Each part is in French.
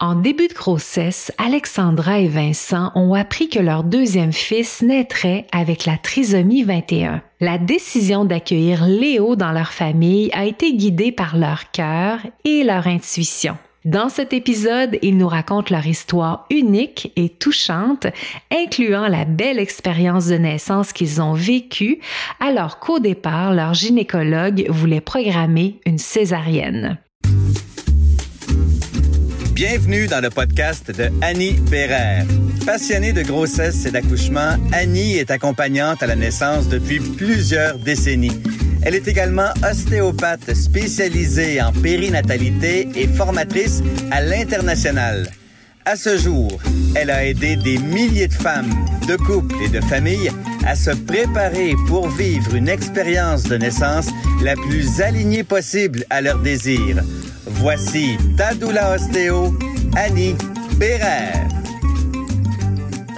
En début de grossesse, Alexandra et Vincent ont appris que leur deuxième fils naîtrait avec la trisomie 21. La décision d'accueillir Léo dans leur famille a été guidée par leur cœur et leur intuition. Dans cet épisode, ils nous racontent leur histoire unique et touchante, incluant la belle expérience de naissance qu'ils ont vécue alors qu'au départ, leur gynécologue voulait programmer une césarienne. Bienvenue dans le podcast de Annie Bérère. Passionnée de grossesse et d'accouchement, Annie est accompagnante à la naissance depuis plusieurs décennies. Elle est également ostéopathe spécialisée en périnatalité et formatrice à l'international. À ce jour, elle a aidé des milliers de femmes, de couples et de familles à se préparer pour vivre une expérience de naissance la plus alignée possible à leurs désirs. Voici Tadoula Ostéo, Annie Bérère.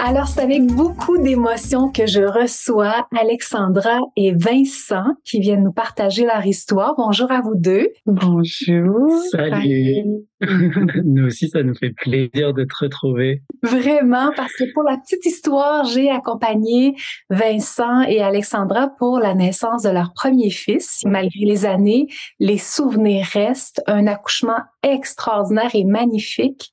Alors, c'est avec beaucoup d'émotion que je reçois Alexandra et Vincent qui viennent nous partager leur histoire. Bonjour à vous deux. Bonjour. Salut. nous aussi, ça nous fait plaisir de te retrouver. Vraiment, parce que pour la petite histoire, j'ai accompagné Vincent et Alexandra pour la naissance de leur premier fils. Malgré les années, les souvenirs restent. Un accouchement extraordinaire et magnifique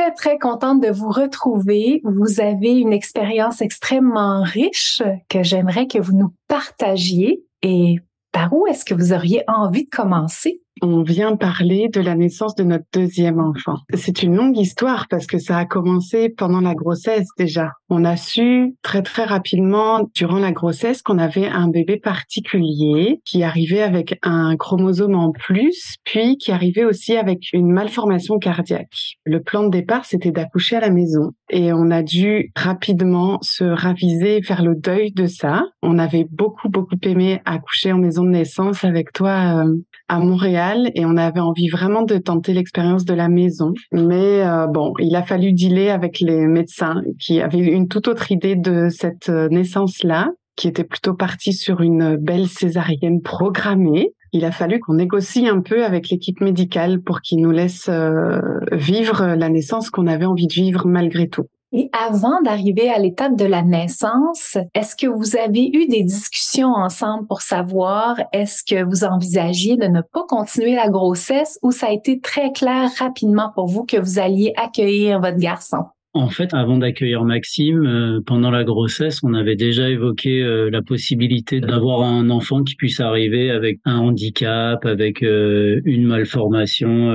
très, très contente de vous retrouver. Vous avez une expérience extrêmement riche que j'aimerais que vous nous partagiez. Et par où est-ce que vous auriez envie de commencer? On vient parler de la naissance de notre deuxième enfant. C'est une longue histoire parce que ça a commencé pendant la grossesse déjà. On a su très très rapidement durant la grossesse qu'on avait un bébé particulier qui arrivait avec un chromosome en plus, puis qui arrivait aussi avec une malformation cardiaque. Le plan de départ, c'était d'accoucher à la maison et on a dû rapidement se raviser faire le deuil de ça. On avait beaucoup beaucoup aimé accoucher en maison de naissance avec toi euh, à Montréal et on avait envie vraiment de tenter l'expérience de la maison. Mais euh, bon, il a fallu dealer avec les médecins qui avaient une toute autre idée de cette euh, naissance-là, qui était plutôt partie sur une belle césarienne programmée. Il a fallu qu'on négocie un peu avec l'équipe médicale pour qu'ils nous laissent euh, vivre la naissance qu'on avait envie de vivre malgré tout. Et avant d'arriver à l'étape de la naissance, est-ce que vous avez eu des discussions ensemble pour savoir est-ce que vous envisagiez de ne pas continuer la grossesse ou ça a été très clair rapidement pour vous que vous alliez accueillir votre garçon? En fait, avant d'accueillir Maxime, euh, pendant la grossesse, on avait déjà évoqué euh, la possibilité d'avoir un enfant qui puisse arriver avec un handicap, avec euh, une malformation,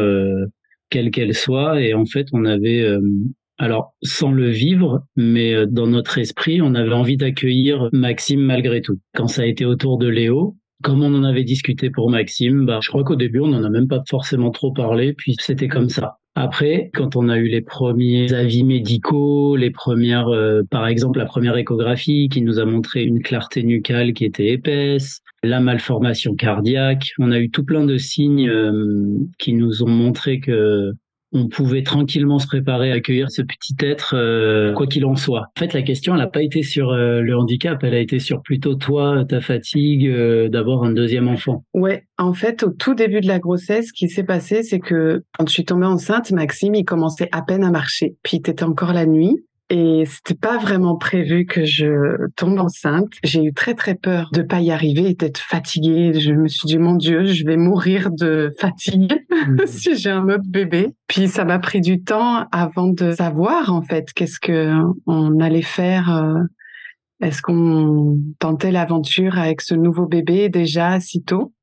quelle qu'elle soit. Et en fait, on avait alors, sans le vivre, mais euh, dans notre esprit, on avait envie d'accueillir Maxime malgré tout. Quand ça a été autour de Léo, comme on en avait discuté pour Maxime, bah, je crois qu'au début, on n'en a même pas forcément trop parlé, puis c'était comme ça. Après, quand on a eu les premiers avis médicaux, les premières, euh, par exemple, la première échographie qui nous a montré une clarté nucale qui était épaisse, la malformation cardiaque, on a eu tout plein de signes euh, qui nous ont montré que on pouvait tranquillement se préparer à accueillir ce petit être, euh, quoi qu'il en soit. En fait, la question, elle n'a pas été sur euh, le handicap, elle a été sur plutôt toi, ta fatigue euh, d'avoir un deuxième enfant. Ouais, en fait, au tout début de la grossesse, ce qui s'est passé, c'est que quand je suis tombée enceinte, Maxime, il commençait à peine à marcher. Puis, il était encore la nuit. Et c'était pas vraiment prévu que je tombe enceinte. J'ai eu très très peur de pas y arriver et d'être fatiguée. Je me suis dit mon Dieu, je vais mourir de fatigue mmh. si j'ai un autre bébé. Puis ça m'a pris du temps avant de savoir en fait qu'est-ce que on allait faire. Euh, est-ce qu'on tentait l'aventure avec ce nouveau bébé déjà si tôt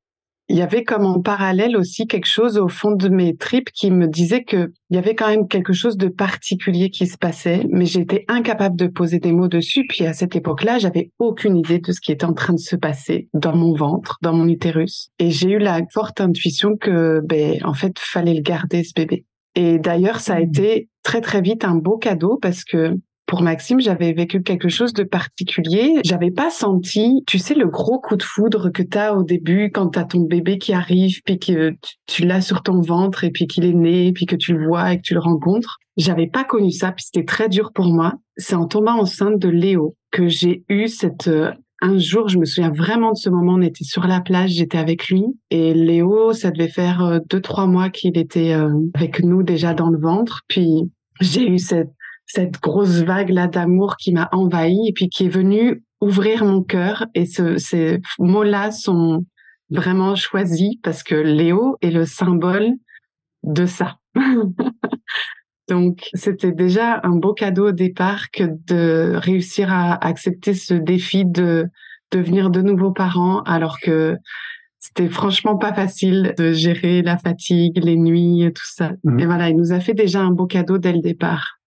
il y avait comme en parallèle aussi quelque chose au fond de mes tripes qui me disait que il y avait quand même quelque chose de particulier qui se passait, mais j'étais incapable de poser des mots dessus. Puis à cette époque-là, j'avais aucune idée de ce qui était en train de se passer dans mon ventre, dans mon utérus. Et j'ai eu la forte intuition que, ben, en fait, fallait le garder, ce bébé. Et d'ailleurs, ça a mmh. été très très vite un beau cadeau parce que pour Maxime, j'avais vécu quelque chose de particulier. J'avais pas senti, tu sais, le gros coup de foudre que tu as au début quand tu as ton bébé qui arrive, puis que tu, l'as sur ton ventre et puis qu'il est né, puis que tu le vois et que tu le rencontres. J'avais pas connu ça, puis c'était très dur pour moi. C'est en tombant enceinte de Léo que j'ai eu cette euh, un jour, je me souviens vraiment de ce moment, on était sur la plage, j'étais avec lui et Léo, ça devait faire euh, deux, trois mois qu'il était euh, avec nous déjà dans le ventre. Puis j'ai eu cette, cette grosse vague là d'amour qui m'a envahi et puis qui est venue ouvrir mon cœur. Et ce, ces mots-là sont vraiment choisis parce que Léo est le symbole de ça. Donc, c'était déjà un beau cadeau au départ que de réussir à accepter ce défi de devenir de nouveaux parents, alors que c'était franchement pas facile de gérer la fatigue, les nuits et tout ça. Mmh. Et voilà, il nous a fait déjà un beau cadeau dès le départ.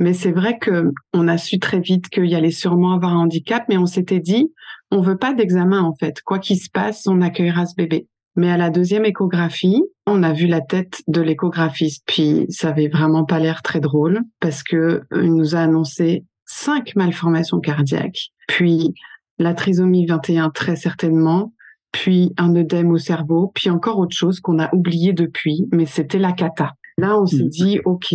Mais c'est vrai que on a su très vite qu'il allait sûrement avoir un handicap, mais on s'était dit, on veut pas d'examen en fait. Quoi qu'il se passe, on accueillera ce bébé. Mais à la deuxième échographie, on a vu la tête de l'échographiste, puis ça avait vraiment pas l'air très drôle parce que euh, il nous a annoncé cinq malformations cardiaques, puis la trisomie 21 très certainement, puis un œdème au cerveau, puis encore autre chose qu'on a oublié depuis, mais c'était la cata. Là, on s'est mmh. dit, OK,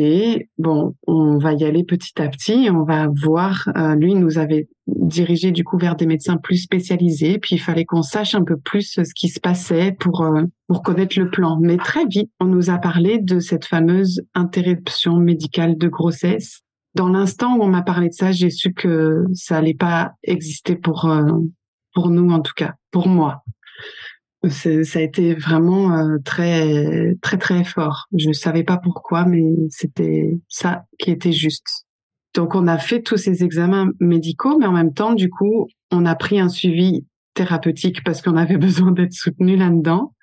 bon, on va y aller petit à petit, on va voir. Euh, lui, nous avait dirigé du coup vers des médecins plus spécialisés, puis il fallait qu'on sache un peu plus ce qui se passait pour euh, pour connaître le plan. Mais très vite, on nous a parlé de cette fameuse interruption médicale de grossesse. Dans l'instant où on m'a parlé de ça, j'ai su que ça allait pas exister pour euh, pour nous en tout cas, pour moi ça a été vraiment euh, très très très fort. Je ne savais pas pourquoi, mais c'était ça qui était juste. Donc on a fait tous ces examens médicaux, mais en même temps, du coup, on a pris un suivi thérapeutique parce qu'on avait besoin d'être soutenu là-dedans.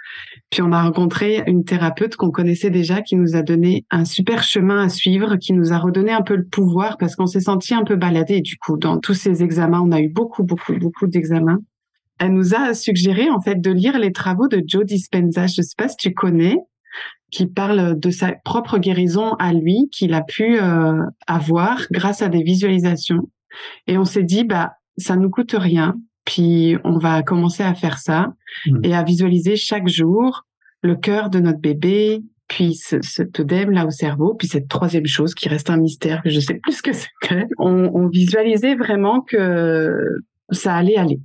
Puis on a rencontré une thérapeute qu'on connaissait déjà qui nous a donné un super chemin à suivre, qui nous a redonné un peu le pouvoir parce qu'on s'est senti un peu baladé du coup dans tous ces examens. On a eu beaucoup beaucoup beaucoup d'examens elle nous a suggéré en fait de lire les travaux de Joe Dispenza. Je ne sais pas si tu connais, qui parle de sa propre guérison à lui qu'il a pu euh, avoir grâce à des visualisations. Et on s'est dit bah ça nous coûte rien, puis on va commencer à faire ça mmh. et à visualiser chaque jour le cœur de notre bébé, puis ce, cet œdème là au cerveau, puis cette troisième chose qui reste un mystère que je sais plus ce que c'est. On, on visualisait vraiment que ça allait aller.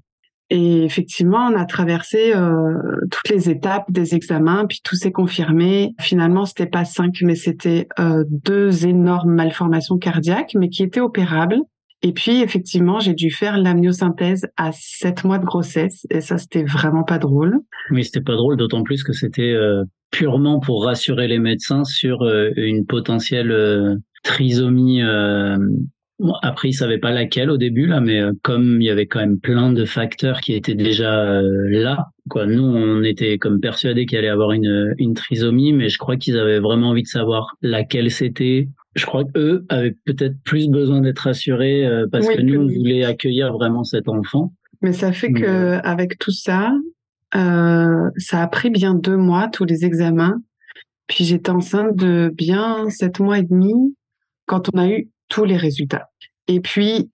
Et effectivement, on a traversé euh, toutes les étapes des examens, puis tout s'est confirmé. Finalement, c'était pas cinq, mais c'était euh, deux énormes malformations cardiaques, mais qui étaient opérables. Et puis, effectivement, j'ai dû faire l'amniosynthèse à sept mois de grossesse, et ça, c'était vraiment pas drôle. Oui, c'était pas drôle, d'autant plus que c'était euh, purement pour rassurer les médecins sur une potentielle trisomie après, ils savaient pas laquelle au début là, mais euh, comme il y avait quand même plein de facteurs qui étaient déjà euh, là, quoi. Nous, on était comme persuadés qu'il allait avoir une, une trisomie, mais je crois qu'ils avaient vraiment envie de savoir laquelle c'était. Je crois qu'eux avaient peut-être plus besoin d'être rassurés euh, parce que nous, on voulait accueillir vraiment cet enfant. Mais ça fait que avec tout ça, ça a pris bien deux mois tous les examens. Puis j'étais enceinte de bien sept mois et demi quand on a eu tous les résultats. Et puis,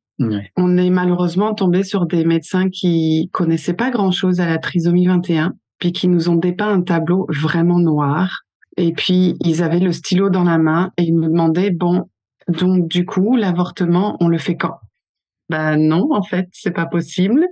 on est malheureusement tombé sur des médecins qui connaissaient pas grand-chose à la trisomie 21, puis qui nous ont dépeint un tableau vraiment noir. Et puis, ils avaient le stylo dans la main et ils me demandaient, bon, donc du coup, l'avortement, on le fait quand? Ben non, en fait, c'est pas possible.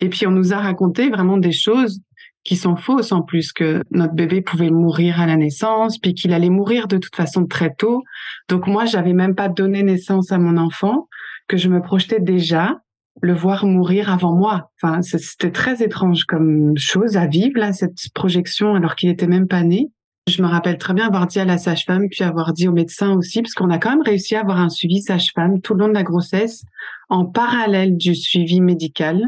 Et puis, on nous a raconté vraiment des choses qui sont fausses en plus que notre bébé pouvait mourir à la naissance, puis qu'il allait mourir de toute façon très tôt. Donc moi, j'avais même pas donné naissance à mon enfant, que je me projetais déjà le voir mourir avant moi. Enfin, c'était très étrange comme chose à vivre là, cette projection alors qu'il était même pas né. Je me rappelle très bien avoir dit à la sage-femme, puis avoir dit au médecin aussi, parce qu'on a quand même réussi à avoir un suivi sage-femme tout le long de la grossesse, en parallèle du suivi médical.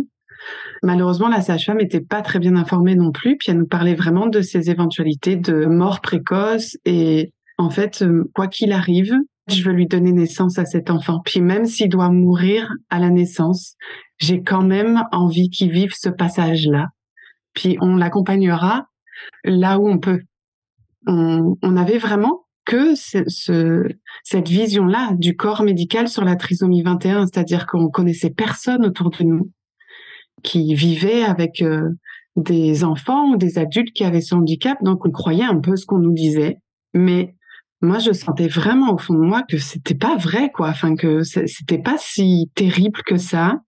Malheureusement, la sage-femme n'était pas très bien informée non plus, puis elle nous parlait vraiment de ces éventualités de mort précoce et en fait, euh, quoi qu'il arrive, je veux lui donner naissance à cet enfant. Puis même s'il doit mourir à la naissance, j'ai quand même envie qu'il vive ce passage-là. Puis on l'accompagnera là où on peut. On, on avait vraiment que ce, cette vision-là du corps médical sur la trisomie 21, c'est-à-dire qu'on connaissait personne autour de nous qui vivaient avec euh, des enfants ou des adultes qui avaient ce handicap, donc on croyait un peu ce qu'on nous disait, mais moi je sentais vraiment au fond de moi que c'était pas vrai quoi, enfin que c'était pas si terrible que ça,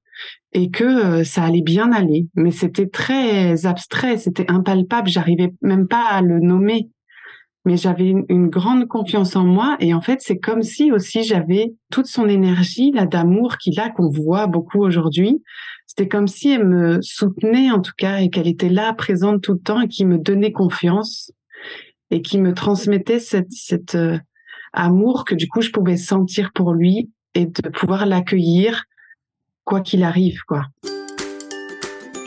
et que euh, ça allait bien aller. Mais c'était très abstrait, c'était impalpable. J'arrivais même pas à le nommer. Mais j'avais une, grande confiance en moi et en fait c'est comme si aussi j'avais toute son énergie là d'amour qu'il a qu'on voit beaucoup aujourd'hui. C'était comme si elle me soutenait en tout cas et qu'elle était là présente tout le temps et qui me donnait confiance et qui me transmettait cette, cette euh, amour que du coup je pouvais sentir pour lui et de pouvoir l'accueillir quoi qu'il arrive, quoi.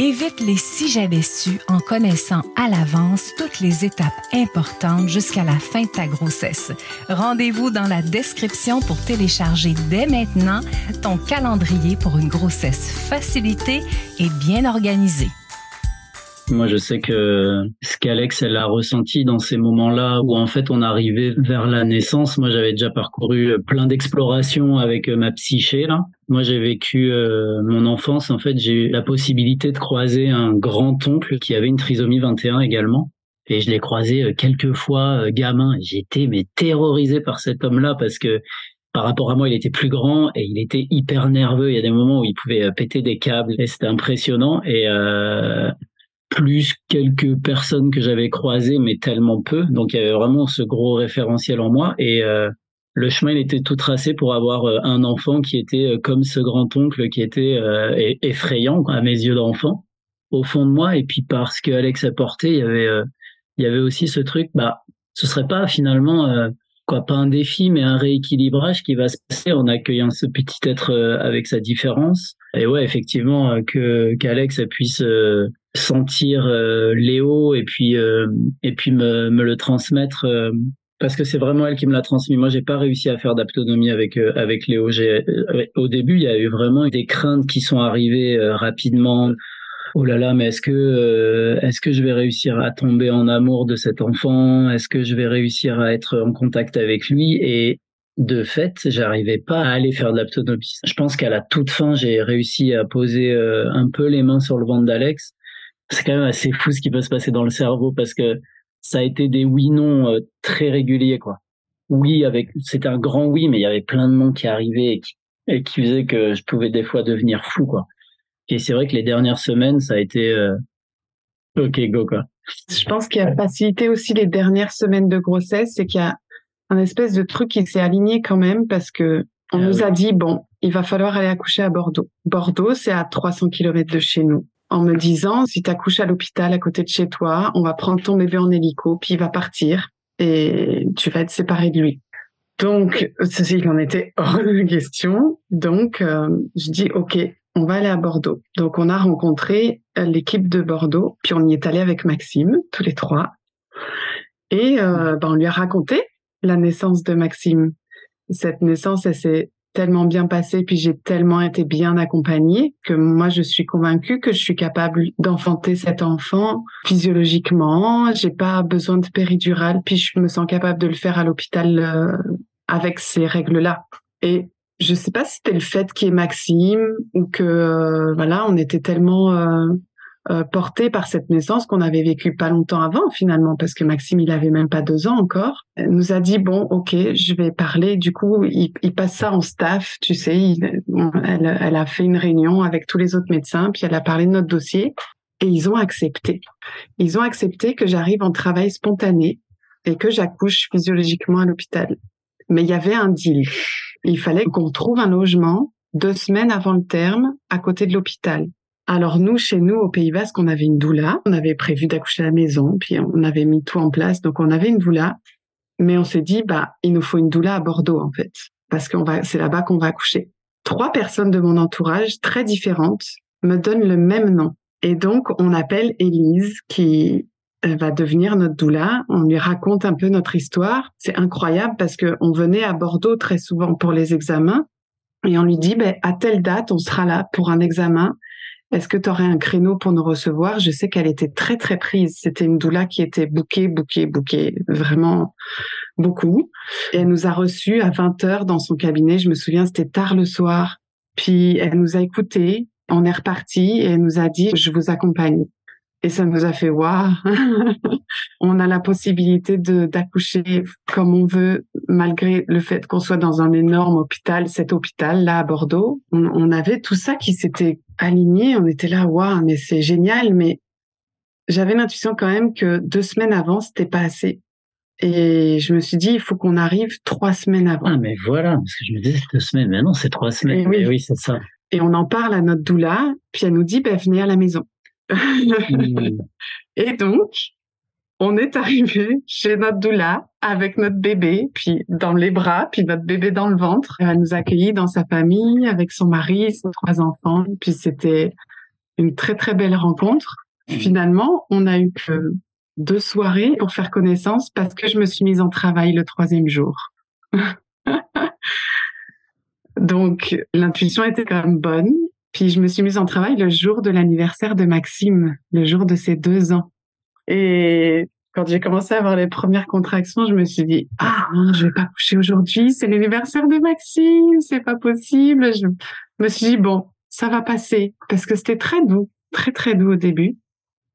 Évite les si j'avais su en connaissant à l'avance toutes les étapes importantes jusqu'à la fin de ta grossesse. Rendez-vous dans la description pour télécharger dès maintenant ton calendrier pour une grossesse facilitée et bien organisée. Moi, je sais que ce qu'Alex, elle a ressenti dans ces moments-là où en fait on arrivait vers la naissance. Moi, j'avais déjà parcouru plein d'explorations avec euh, ma psyché là. Moi, j'ai vécu euh, mon enfance. En fait, j'ai eu la possibilité de croiser un grand oncle qui avait une trisomie 21 également. Et je l'ai croisé euh, quelques fois gamin. J'étais mais terrorisé par cet homme-là parce que par rapport à moi, il était plus grand et il était hyper nerveux. Il y a des moments où il pouvait péter des câbles et c'était impressionnant. Et euh, plus quelques personnes que j'avais croisées, mais tellement peu. Donc il y avait vraiment ce gros référentiel en moi et euh, le chemin il était tout tracé pour avoir euh, un enfant qui était euh, comme ce grand oncle qui était effrayant à mes yeux d'enfant au fond de moi. Et puis parce que Alex a porté, il y avait il y avait aussi ce truc. Bah, ce serait pas finalement quoi pas un défi, mais un rééquilibrage qui va se passer en accueillant ce petit être avec sa différence. Et ouais, effectivement, que qu'Alex puisse sentir euh, Léo et puis euh, et puis me, me le transmettre euh, parce que c'est vraiment elle qui me l'a transmis. Moi, j'ai pas réussi à faire d'autonomie avec avec Léo. J'ai au début, il y a eu vraiment des craintes qui sont arrivées rapidement. Oh là là, mais est-ce que est-ce que je vais réussir à tomber en amour de cet enfant? Est-ce que je vais réussir à être en contact avec lui? Et de fait, j'arrivais pas à aller faire de. Je pense qu'à la toute fin, j'ai réussi à poser un peu les mains sur le ventre d'Alex c'est quand même assez fou ce qui peut se passer dans le cerveau parce que ça a été des oui-non euh, très réguliers, quoi. Oui, avec, c'était un grand oui, mais il y avait plein de noms qui arrivaient et qui, et qui faisaient que je pouvais des fois devenir fou, quoi. Et c'est vrai que les dernières semaines, ça a été, euh, ok, go, quoi. Je pense qu'il y a facilité aussi les dernières semaines de grossesse, c'est qu'il y a un espèce de truc qui s'est aligné quand même parce que on ah nous a dit, bon, il va falloir aller accoucher à Bordeaux. Bordeaux, c'est à 300 km de chez nous en me disant si tu accouches à l'hôpital à côté de chez toi, on va prendre ton bébé en hélico, puis il va partir et tu vas être séparé de lui. Donc, il en était hors de question. Donc, euh, je dis OK, on va aller à Bordeaux. Donc, on a rencontré euh, l'équipe de Bordeaux, puis on y est allé avec Maxime, tous les trois. Et euh, ben, on lui a raconté la naissance de Maxime. Cette naissance, elle s'est tellement bien passé, puis j'ai tellement été bien accompagnée que moi je suis convaincue que je suis capable d'enfanter cet enfant physiologiquement. J'ai pas besoin de péridurale, puis je me sens capable de le faire à l'hôpital euh, avec ces règles-là. Et je sais pas si c'était le fait qu'il y ait Maxime ou que euh, voilà, on était tellement euh, euh, porté par cette naissance qu'on avait vécu pas longtemps avant finalement parce que Maxime il avait même pas deux ans encore. Nous a dit bon ok je vais parler. Du coup il, passe ça en staff tu sais elle, elle a fait une réunion avec tous les autres médecins puis elle a parlé de notre dossier et ils ont accepté. Ils ont accepté que j'arrive en travail spontané et que j'accouche physiologiquement à l'hôpital. Mais il y avait un deal. Il fallait qu'on trouve un logement deux semaines avant le terme à côté de l'hôpital alors nous, chez nous, au Pays Basque, on avait une doula. On avait prévu d'accoucher à la maison, puis on avait mis tout en place. Donc on avait une doula, mais on s'est dit, bah, il nous faut une doula à Bordeaux en fait, parce qu'on va, c'est là-bas qu'on va accoucher. Trois personnes de mon entourage, très différentes, me donnent le même nom. Et donc on appelle Élise, qui va devenir notre doula. On lui raconte un peu notre histoire. C'est incroyable parce que on venait à Bordeaux très souvent pour les examens et on lui dit, ben, à telle date, on sera là pour un examen. Est-ce que tu aurais un créneau pour nous recevoir? Je sais qu'elle était très très prise. C'était une doula qui était bouquée, bouquée, bouquée, vraiment beaucoup. Elle nous a reçus à 20 heures dans son cabinet. Je me souviens, c'était tard le soir. Puis elle nous a écoutés. On est reparti et elle nous a dit, je vous accompagne. Et ça nous a fait waouh, on a la possibilité de d'accoucher comme on veut, malgré le fait qu'on soit dans un énorme hôpital. Cet hôpital là à Bordeaux, on, on avait tout ça qui s'était aligné. On était là, waouh, mais c'est génial. Mais j'avais l'intuition quand même que deux semaines avant, c'était pas assez. Et je me suis dit, il faut qu'on arrive trois semaines avant. Ah, mais voilà, parce que je me disais deux semaines, mais non, c'est trois semaines. Et oui. Mais oui, c'est ça. Et on en parle à notre doula, puis elle nous dit, ben, venez à la maison. Et donc, on est arrivé chez notre doula avec notre bébé, puis dans les bras, puis notre bébé dans le ventre. Elle nous a accueillis dans sa famille avec son mari, ses trois enfants. Puis c'était une très très belle rencontre. Finalement, on a eu que deux soirées pour faire connaissance parce que je me suis mise en travail le troisième jour. Donc l'intuition était quand même bonne. Puis je me suis mise en travail le jour de l'anniversaire de Maxime, le jour de ses deux ans. Et quand j'ai commencé à avoir les premières contractions, je me suis dit ah non, je vais pas coucher aujourd'hui, c'est l'anniversaire de Maxime, c'est pas possible. Je me suis dit bon, ça va passer parce que c'était très doux, très très doux au début,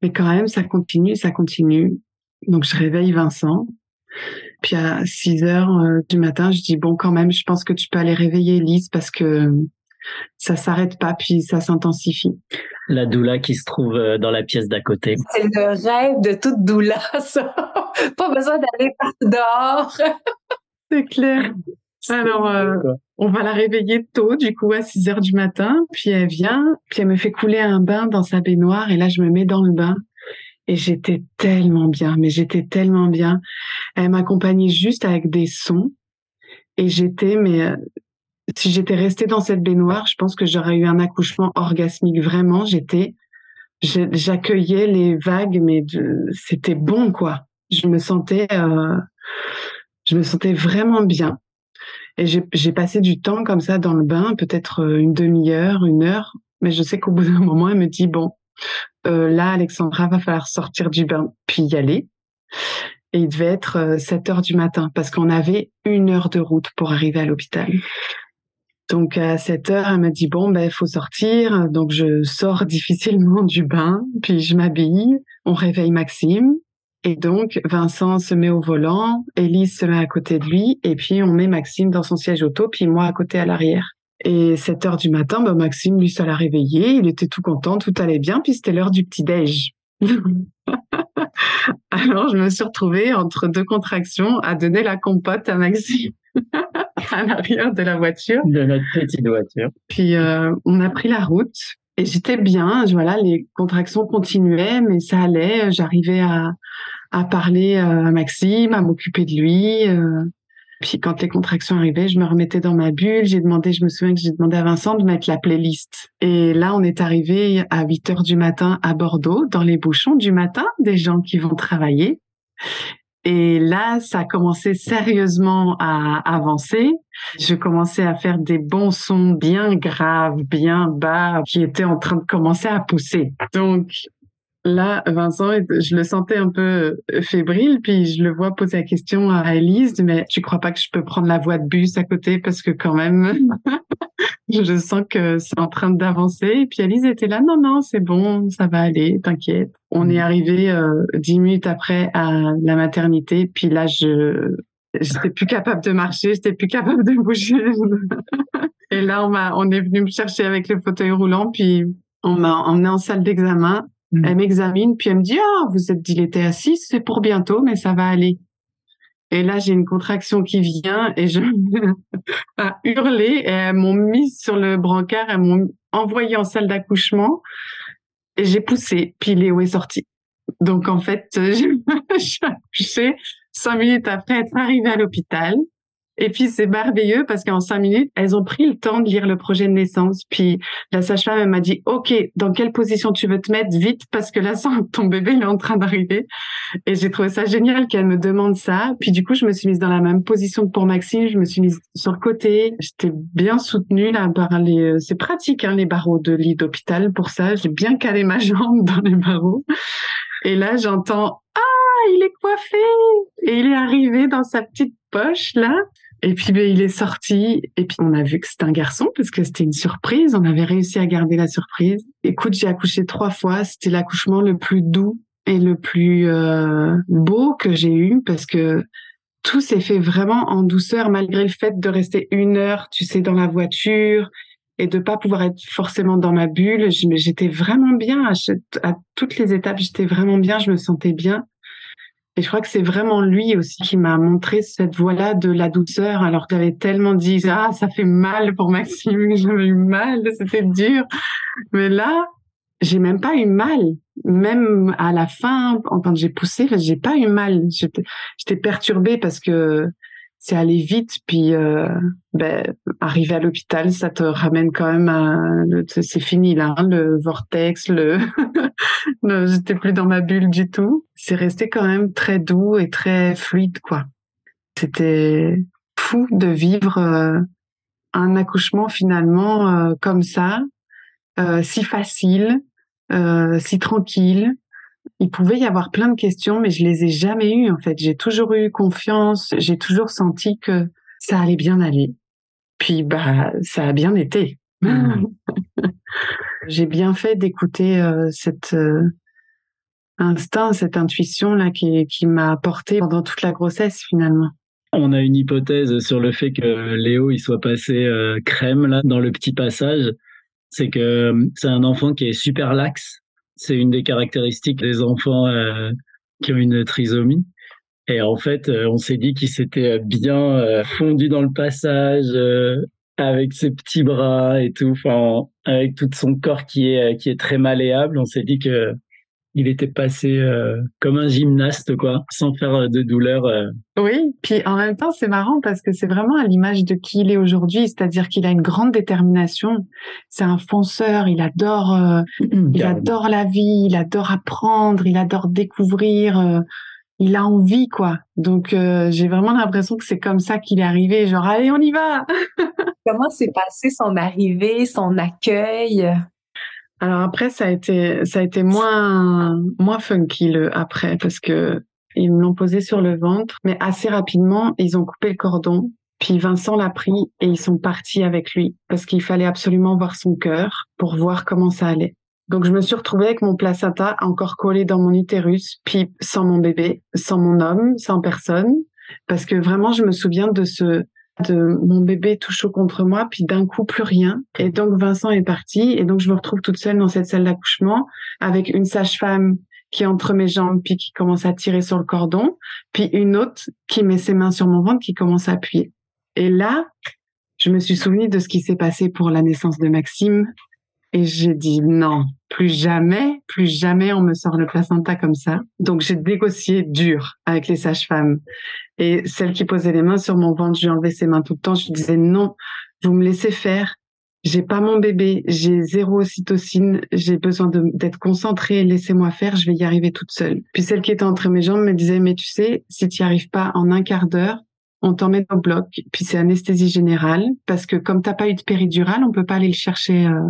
mais quand même ça continue, ça continue. Donc je réveille Vincent. Puis à 6 heures euh, du matin, je dis bon quand même, je pense que tu peux aller réveiller Elise parce que ça s'arrête pas puis ça s'intensifie. La doula qui se trouve euh, dans la pièce d'à côté. C'est le rêve de toute doula, ça. Pas besoin d'aller partout dehors. C'est clair. Alors, euh, on va la réveiller tôt, du coup, à 6 heures du matin. Puis elle vient, puis elle me fait couler un bain dans sa baignoire. Et là, je me mets dans le bain. Et j'étais tellement bien, mais j'étais tellement bien. Elle m'accompagnait juste avec des sons. Et j'étais, mais euh, si j'étais restée dans cette baignoire, je pense que j'aurais eu un accouchement orgasmique. Vraiment, j'étais, j'accueillais les vagues, mais c'était bon, quoi. Je me sentais, euh, je me sentais vraiment bien. Et j'ai passé du temps comme ça dans le bain, peut-être euh, une demi-heure, une heure. Mais je sais qu'au bout d'un moment, elle me dit bon, euh, là, Alexandra, va falloir sortir du bain, puis y aller. Et il devait être 7 heures du matin parce qu'on avait une heure de route pour arriver à l'hôpital. Donc à 7 heures, elle m'a dit bon ben faut sortir. Donc je sors difficilement du bain, puis je m'habille. On réveille Maxime et donc Vincent se met au volant, Élise se met à côté de lui et puis on met Maxime dans son siège auto, puis moi à côté à l'arrière. Et 7 heures du matin, ben Maxime lui ça l'a réveillé, il était tout content, tout allait bien, puis c'était l'heure du petit déj. Alors je me suis retrouvée entre deux contractions à donner la compote à Maxime. à l'arrière de la voiture. De notre petite voiture. Puis euh, on a pris la route et j'étais bien. Voilà, les contractions continuaient, mais ça allait. J'arrivais à, à parler à Maxime, à m'occuper de lui. Euh. Puis quand les contractions arrivaient, je me remettais dans ma bulle. J'ai demandé, je me souviens que j'ai demandé à Vincent de mettre la playlist. Et là, on est arrivé à 8 heures du matin à Bordeaux, dans les bouchons du matin, des gens qui vont travailler. Et là, ça a commencé sérieusement à avancer. Je commençais à faire des bons sons bien graves, bien bas, qui étaient en train de commencer à pousser. Donc là, Vincent, je le sentais un peu fébrile, puis je le vois poser la question à Elise, mais tu crois pas que je peux prendre la voie de bus à côté parce que quand même, je sens que c'est en train d'avancer. Et puis Elise était là, non, non, c'est bon, ça va aller, t'inquiète. On est arrivé euh, dix minutes après à la maternité, puis là, je j'étais plus capable de marcher, j'étais plus capable de bouger. Et là, on on est venu me chercher avec le fauteuil roulant, puis on m'a emmené en salle d'examen. Elle m'examine, puis elle me dit, ah, vous êtes dilaté à 6, c'est pour bientôt, mais ça va aller. Et là, j'ai une contraction qui vient et je à hurler et elles m'ont mis sur le brancard, elles m'ont envoyé en salle d'accouchement et j'ai poussé, puis Léo est sorti. Donc en fait, je suis accouchée cinq minutes après être arrivée à l'hôpital. Et puis c'est merveilleux parce qu'en cinq minutes, elles ont pris le temps de lire le projet de naissance. Puis la sage-femme m'a dit OK, dans quelle position tu veux te mettre? Vite parce que là ton bébé il est en train d'arriver. Et j'ai trouvé ça génial qu'elle me demande ça. Puis du coup, je me suis mise dans la même position que pour Maxime, je me suis mise sur le côté. J'étais bien soutenue là par les c'est pratique hein, les barreaux de lit d'hôpital pour ça, j'ai bien calé ma jambe dans les barreaux. Et là, j'entends ah, il est coiffé et il est arrivé dans sa petite poche là Et puis ben, il est sorti et puis on a vu que c'était un garçon parce que c'était une surprise. On avait réussi à garder la surprise. Écoute, j'ai accouché trois fois. C'était l'accouchement le plus doux et le plus euh, beau que j'ai eu parce que tout s'est fait vraiment en douceur malgré le fait de rester une heure, tu sais, dans la voiture et de pas pouvoir être forcément dans ma bulle. J'étais vraiment bien à, à toutes les étapes. J'étais vraiment bien. Je me sentais bien. Et je crois que c'est vraiment lui aussi qui m'a montré cette voie-là de la douceur, alors que j'avais tellement dit ah ça fait mal pour Maxime, j'avais eu mal, c'était dur. Mais là, j'ai même pas eu mal. Même à la fin, quand j'ai poussé, j'ai pas eu mal. J'étais perturbée parce que c'est aller vite, puis euh, ben, arriver à l'hôpital, ça te ramène quand même à... C'est fini là, hein, le vortex, le... J'étais plus dans ma bulle du tout. C'est resté quand même très doux et très fluide, quoi. C'était fou de vivre euh, un accouchement finalement euh, comme ça, euh, si facile, si tranquille, il pouvait y avoir plein de questions, mais je les ai jamais eues en fait. J'ai toujours eu confiance, j'ai toujours senti que ça allait bien aller. Puis bah ça a bien été. Mmh. j'ai bien fait d'écouter euh, cet euh, instinct, cette intuition là qui, qui m'a apporté pendant toute la grossesse finalement. On a une hypothèse sur le fait que Léo il soit passé euh, crème là dans le petit passage. C'est que c'est un enfant qui est super laxe c'est une des caractéristiques des enfants euh, qui ont une trisomie. Et en fait, euh, on s'est dit qu'il s'était bien euh, fondu dans le passage avec ses petits bras et tout, enfin avec tout son corps qui est qui est très malléable. On s'est dit que il était passé euh, comme un gymnaste, quoi, sans faire euh, de douleur. Euh. Oui, puis en même temps, c'est marrant parce que c'est vraiment à l'image de qui il est aujourd'hui, c'est-à-dire qu'il a une grande détermination. C'est un fonceur, il adore, il adore la vie, il adore apprendre, il adore découvrir. il a envie, quoi. Donc, j'ai vraiment l'impression que c'est comme ça qu'il est arrivé, genre, allez, on y va. Comment s'est passé son arrivée, son accueil? Alors après, ça a été, ça a été moins, moins funky le après parce que ils me l'ont posé sur le ventre, mais assez rapidement, ils ont coupé le cordon. Puis Vincent l'a pris et ils sont partis avec lui parce qu'il fallait absolument voir son cœur pour voir comment ça allait. Donc je me suis retrouvée avec mon placenta encore collé dans mon utérus, puis sans mon bébé, sans mon homme, sans personne, parce que vraiment je me souviens de ce de mon bébé tout chaud contre moi, puis d'un coup plus rien. Et donc Vincent est parti, et donc je me retrouve toute seule dans cette salle d'accouchement avec une sage-femme qui est entre mes jambes, puis qui commence à tirer sur le cordon, puis une autre qui met ses mains sur mon ventre, qui commence à appuyer. Et là, je me suis souvenu de ce qui s'est passé pour la naissance de Maxime, et j'ai dit non, plus jamais, plus jamais on me sort le placenta comme ça. Donc j'ai négocié dur avec les sages-femmes. Et celle qui posait les mains sur mon ventre, je lui enlevais ses mains tout le temps. Je lui disais non, vous me laissez faire. J'ai pas mon bébé, j'ai zéro ocytocine, j'ai besoin d'être concentrée, laissez-moi faire, je vais y arriver toute seule. Puis celle qui était entre mes jambes me disait, mais tu sais, si tu n'y arrives pas en un quart d'heure, on t'en met au bloc, puis c'est anesthésie générale, parce que comme t'as pas eu de péridurale, on peut pas aller le chercher euh,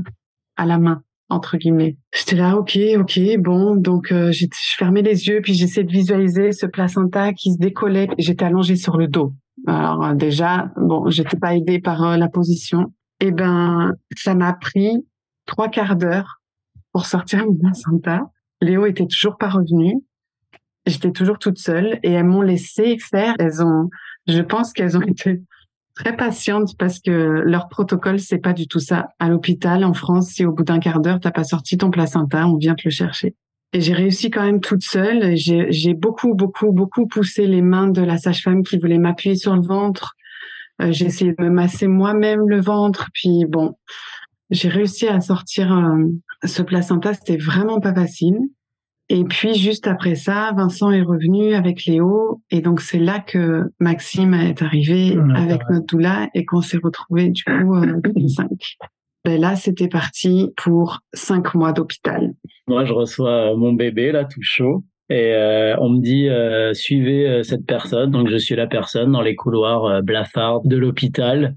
à la main entre guillemets. J'étais là, ok, ok, bon, donc euh, je fermais les yeux, puis j'essayais de visualiser ce placenta qui se décollait. J'étais allongée sur le dos. Alors euh, déjà, bon, j'étais pas aidée par euh, la position. Eh ben, ça m'a pris trois quarts d'heure pour sortir mon placenta. Léo était toujours pas revenu. J'étais toujours toute seule et elles m'ont laissé faire. Elles ont, je pense qu'elles ont été très patiente parce que leur protocole, c'est pas du tout ça. À l'hôpital, en France, si au bout d'un quart d'heure, t'as pas sorti ton placenta, on vient te le chercher. Et j'ai réussi quand même toute seule. J'ai beaucoup, beaucoup, beaucoup poussé les mains de la sage-femme qui voulait m'appuyer sur le ventre. Euh, j'ai essayé de me masser moi-même le ventre. Puis bon, j'ai réussi à sortir euh, ce placenta. C'était vraiment pas facile. Et puis juste après ça, Vincent est revenu avec Léo, et donc c'est là que Maxime est arrivé avec notre doula et qu'on s'est retrouvé du coup euh, 2005. Ben là, c'était parti pour cinq mois d'hôpital. Moi, je reçois euh, mon bébé là, tout chaud, et euh, on me dit euh, suivez cette personne. Donc je suis la personne dans les couloirs blafards de l'hôpital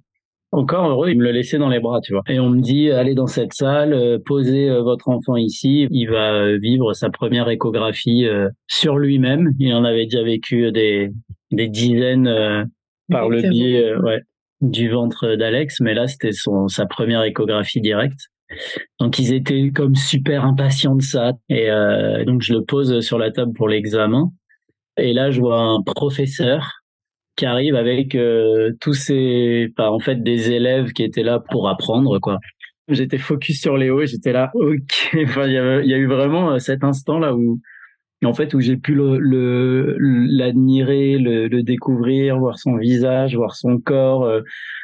encore heureux, il me le laissait dans les bras, tu vois. Et on me dit, allez dans cette salle, euh, posez euh, votre enfant ici, il va euh, vivre sa première échographie sur lui-même. Il en avait déjà vécu des, des dizaines par le biais ouais, du ventre d'Alex, mais là c'était son sa première échographie directe. Donc ils étaient comme super impatients de ça et donc je le pose sur la table pour l'examen et là je vois un professeur qui arrive avec tous ces, en fait, des élèves qui étaient là pour apprendre, quoi. J'étais focus sur Léo et j'étais là, ok. Enfin, il y, a eu vraiment cet instant là où, en fait, où j'ai pu l'admirer, le, découvrir, voir son visage, voir son corps,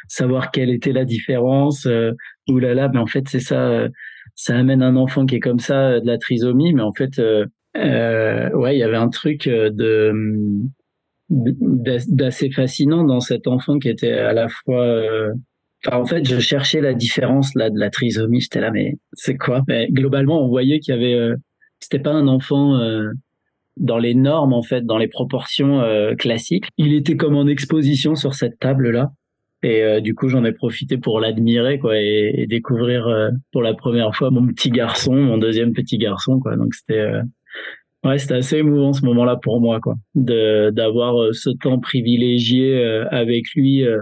savoir quelle était la différence. Euh, mais en fait, c'est ça. ça amène un enfant qui est comme ça de la trisomie, mais en fait, euh, ouais, il y avait un truc de d'assez fascinant dans cet enfant qui était à la fois euh, Enfin, en fait, je cherchais la différence là de la trisomie. J'étais là, mais c'est quoi? Mais Globalement, on voyait qu'il y avait, euh, c'était pas un enfant euh, dans les normes en fait, dans les proportions classiques. Il était comme en exposition sur cette table là, et du coup, j'en ai profité pour l'admirer quoi et, et découvrir pour la première fois mon petit garçon, mon deuxième petit garçon quoi. Donc c'était Ouais, c'était assez émouvant ce moment-là pour moi, quoi, de d'avoir euh, ce temps privilégié euh, avec lui. Euh.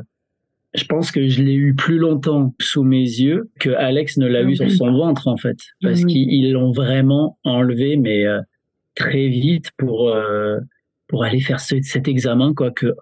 Je pense que je l'ai eu plus longtemps sous mes yeux que Alex ne l'a eu sur son ventre, en fait, parce qu'ils l'ont vraiment enlevé, mais très vite pour pour aller faire cet examen, quoi. Que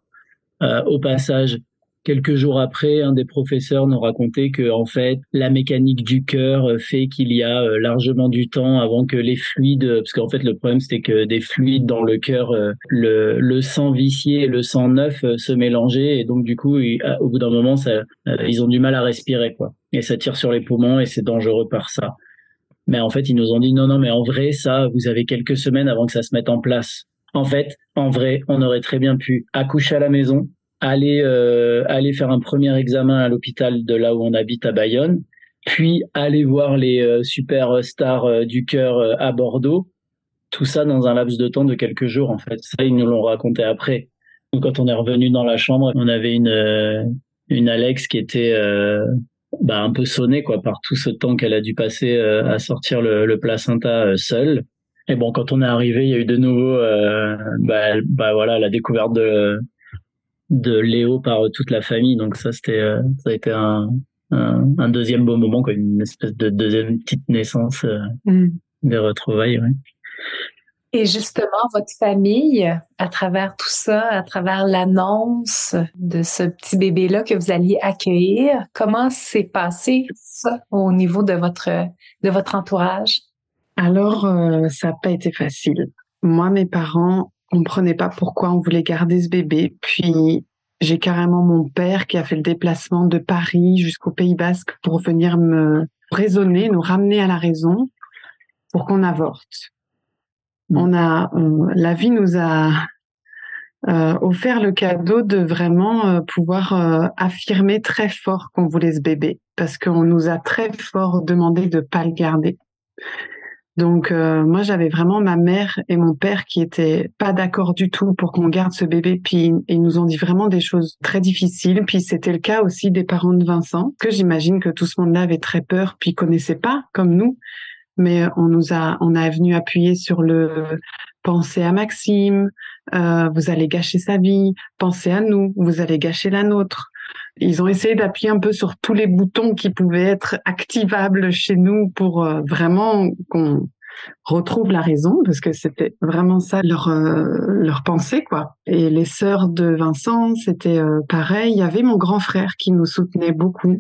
au passage, Quelques jours après, un des professeurs nous racontait que en fait, la mécanique du cœur euh, fait qu'il y a euh, largement du temps avant que les fluides, parce qu'en fait le problème c'était que des fluides dans le cœur, euh, le, le sang vicié et le sang neuf se mélangeaient et donc du coup, au bout d'un moment, ça, ils ont du mal à respirer quoi, et ça tire sur les poumons et c'est dangereux par ça. Mais en fait, ils nous ont dit non, non, mais en vrai, ça, vous avez quelques semaines avant que ça se mette en place. En fait, en vrai, on aurait très bien pu accoucher à la maison, aller euh, aller faire un premier examen à l'hôpital de là où on habite à Bayonne, puis aller voir les euh, super stars euh, du cœur à Bordeaux. Tout ça dans un laps de temps de quelques jours en fait. Ça ils nous l'ont raconté après. Donc, quand on est revenu dans la chambre, on avait une une Alex qui était bah, un peu sonnée quoi par tout ce temps qu'elle a dû passer à sortir le, le placenta seule. Et bon, quand on est arrivé, il y a eu de nouveau, bah, bah voilà, la découverte de de Léo par toute la famille. Donc ça, c'était, euh, ça a été un, un, deuxième beau moment, quoi, une espèce de deuxième petite naissance euh, mm. des retrouvailles. Et justement, votre famille, à travers tout ça, à travers l'annonce de ce petit bébé-là que vous alliez accueillir, comment s'est passé ça au niveau de votre, de votre entourage? Alors, euh, ça n'a pas été facile. Moi, mes parents comprenait pas pourquoi on voulait garder ce bébé. Puis j'ai carrément mon père qui a fait le déplacement de Paris jusqu'au Pays Basque pour venir me raisonner, nous ramener à la raison pour qu'on avorte. Mm. On a, la vie nous a euh, offert le cadeau de vraiment euh, pouvoir euh, affirmer très fort qu'on voulait ce bébé parce qu'on nous a très fort demandé de pas le garder. Donc euh, moi j'avais vraiment ma mère et mon père qui étaient pas d'accord du tout pour qu'on garde ce bébé. Puis ils nous ont dit vraiment des choses très difficiles. Puis c'était le cas aussi des parents de Vincent, que j'imagine que tout ce monde-là avait très peur, puis connaissait pas comme nous. Mais on nous a, on a venu appuyer sur le pensez à Maxime, euh, vous allez gâcher sa vie, pensez à nous, vous allez gâcher la nôtre. Ils ont essayé d'appuyer un peu sur tous les boutons qui pouvaient être activables chez nous pour euh, vraiment qu'on retrouve la raison parce que c'était vraiment ça leur euh, leur pensée quoi. Et les sœurs de Vincent, c'était euh, pareil, il y avait mon grand frère qui nous soutenait beaucoup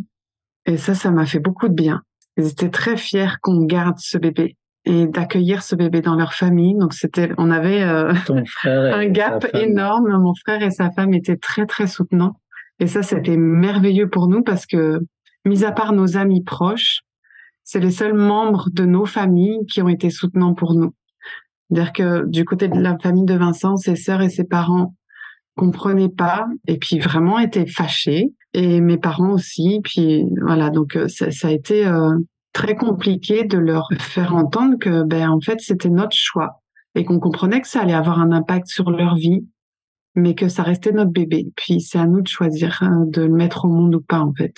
et ça ça m'a fait beaucoup de bien. Ils étaient très fiers qu'on garde ce bébé et d'accueillir ce bébé dans leur famille. Donc c'était on avait un gap énorme, mon frère et sa femme étaient très très soutenants. Et ça, c'était merveilleux pour nous parce que, mis à part nos amis proches, c'est les seuls membres de nos familles qui ont été soutenants pour nous. C'est-à-dire que du côté de la famille de Vincent, ses sœurs et ses parents comprenaient pas et puis vraiment étaient fâchés et mes parents aussi. Puis voilà, donc euh, ça, a été euh, très compliqué de leur faire entendre que ben en fait c'était notre choix et qu'on comprenait que ça allait avoir un impact sur leur vie mais que ça restait notre bébé. Puis c'est à nous de choisir hein, de le mettre au monde ou pas, en fait.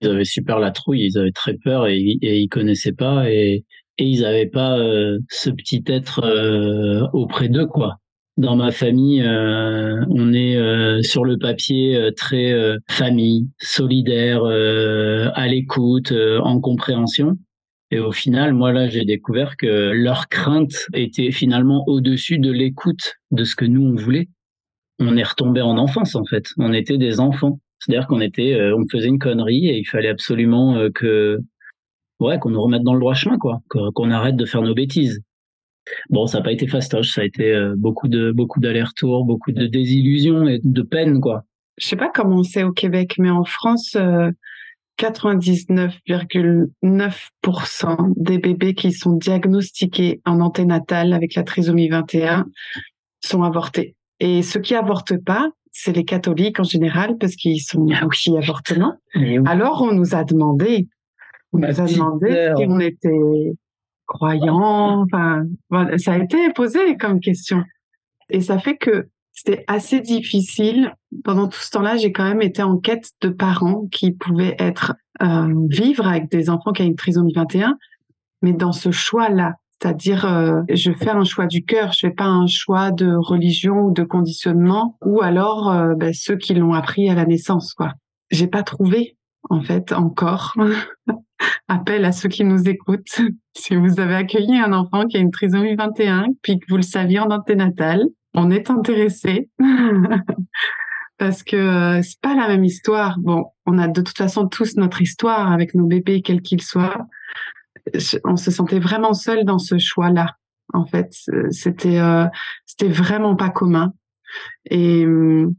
Ils avaient super la trouille, ils avaient très peur et, et ils connaissaient pas et, ils avaient pas euh, ce petit être euh, auprès d'eux, quoi. dans ma famille, euh, on est sur le papier très famille, solidaire, à l'écoute, en compréhension. Et au final, moi là, j'ai découvert que leur crainte était finalement au-dessus de l'écoute de ce que nous on voulait. On est retombé en enfance en fait. On était des enfants. C'est-à-dire qu'on était, on faisait une connerie et il fallait absolument que, ouais, qu'on nous remette dans le droit chemin, quoi, qu'on arrête de faire nos bêtises. Bon, ça n'a pas été fastoche, ça a été euh, beaucoup de beaucoup d'allers-retours, beaucoup de désillusions et de peine, quoi. Je sais pas comment c'est au Québec, mais en France, 99,9% euh, des bébés qui sont diagnostiqués en anténatal avec la trisomie 21 sont avortés. Et ceux qui avortent pas, c'est les catholiques en général parce qu'ils sont ah aussi avortement. Alors on nous a demandé, on nous a demandé si on était croyant. Enfin, ça a été posé comme question. Et ça fait que c'était assez difficile. Pendant tout ce temps-là, j'ai quand même été en quête de parents qui pouvaient être euh, vivre avec des enfants qui ont une trisomie 21, mais dans ce choix-là, c'est-à-dire euh, je fais un choix du cœur, je fais pas un choix de religion ou de conditionnement, ou alors euh, ben, ceux qui l'ont appris à la naissance, quoi. J'ai pas trouvé en fait encore appel à ceux qui nous écoutent. Si vous avez accueilli un enfant qui a une trisomie 21, puis que vous le saviez en anténatal, on est intéressé. Parce que euh, c'est pas la même histoire. Bon, on a de toute façon tous notre histoire avec nos bébés, quels qu'ils soient. On se sentait vraiment seul dans ce choix-là. En fait, c'était euh, c'était vraiment pas commun. Et hum,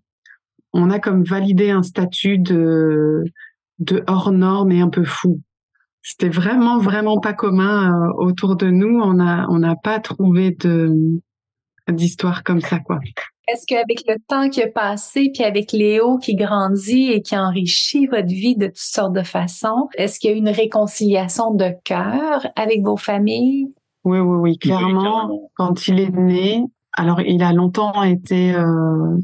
on a comme validé un statut de de hors norme et un peu fou c'était vraiment vraiment pas commun euh, autour de nous. On a on n'a pas trouvé de d'histoire comme ça quoi. Est-ce qu'avec le temps qui a passé, puis avec Léo qui grandit et qui enrichit votre vie de toutes sortes de façons, est-ce qu'il y a une réconciliation de cœur avec vos familles? Oui, oui, oui, clairement. Quand il est né, alors il a longtemps été euh,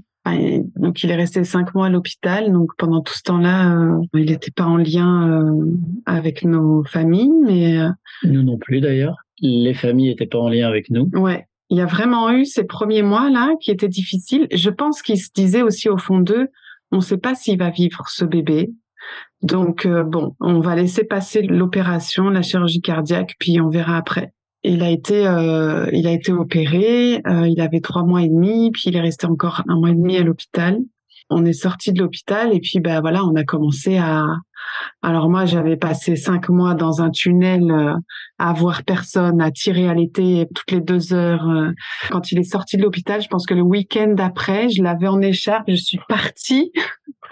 donc il est resté cinq mois à l'hôpital. Donc pendant tout ce temps-là, euh, il n'était pas en lien euh, avec nos familles, mais euh, nous non plus d'ailleurs. Les familles n'étaient pas en lien avec nous. Ouais, il y a vraiment eu ces premiers mois là qui étaient difficiles. Je pense qu'il se disait aussi au fond d'eux, on ne sait pas s'il va vivre ce bébé. Donc bon, on va laisser passer l'opération, la chirurgie cardiaque, puis on verra après il a été euh, il a été opéré, euh, il avait trois mois et demi, puis il est resté encore un mois et demi à l'hôpital. On est sorti de l'hôpital et puis ben voilà, on a commencé à. Alors moi, j'avais passé cinq mois dans un tunnel euh, à voir personne, à tirer à l'été toutes les deux heures. Quand il est sorti de l'hôpital, je pense que le week-end d'après, je l'avais en écharpe, je suis partie.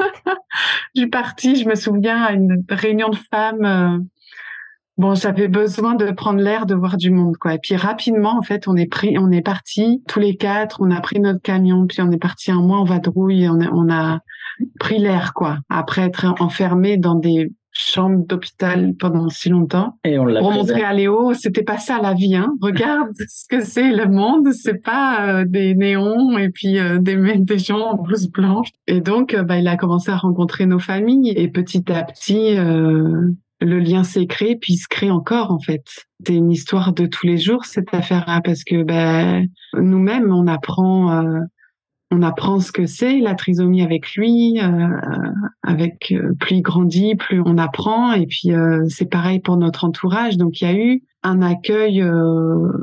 je suis partie, je me souviens à une réunion de femmes bon, j'avais besoin de prendre l'air, de voir du monde, quoi. Et puis rapidement, en fait, on est pris, on est parti tous les quatre, on a pris notre camion, puis on est parti un mois en vadrouille, on on a pris l'air, quoi. Après être enfermé dans des chambres d'hôpital pendant si longtemps. Et on l'a Pour montrer à Léo, c'était pas ça la vie, hein. Regarde ce que c'est le monde, c'est pas euh, des néons et puis euh, des des gens en blouse blanche. Et donc, euh, bah, il a commencé à rencontrer nos familles et petit à petit le lien s'est créé puis se crée encore en fait. C'est une histoire de tous les jours cette affaire-là parce que ben nous-mêmes on apprend euh, on apprend ce que c'est la trisomie avec lui euh, avec euh, plus il grandit plus on apprend. Et puis c'est pareil pour notre entourage. Donc il y a eu un accueil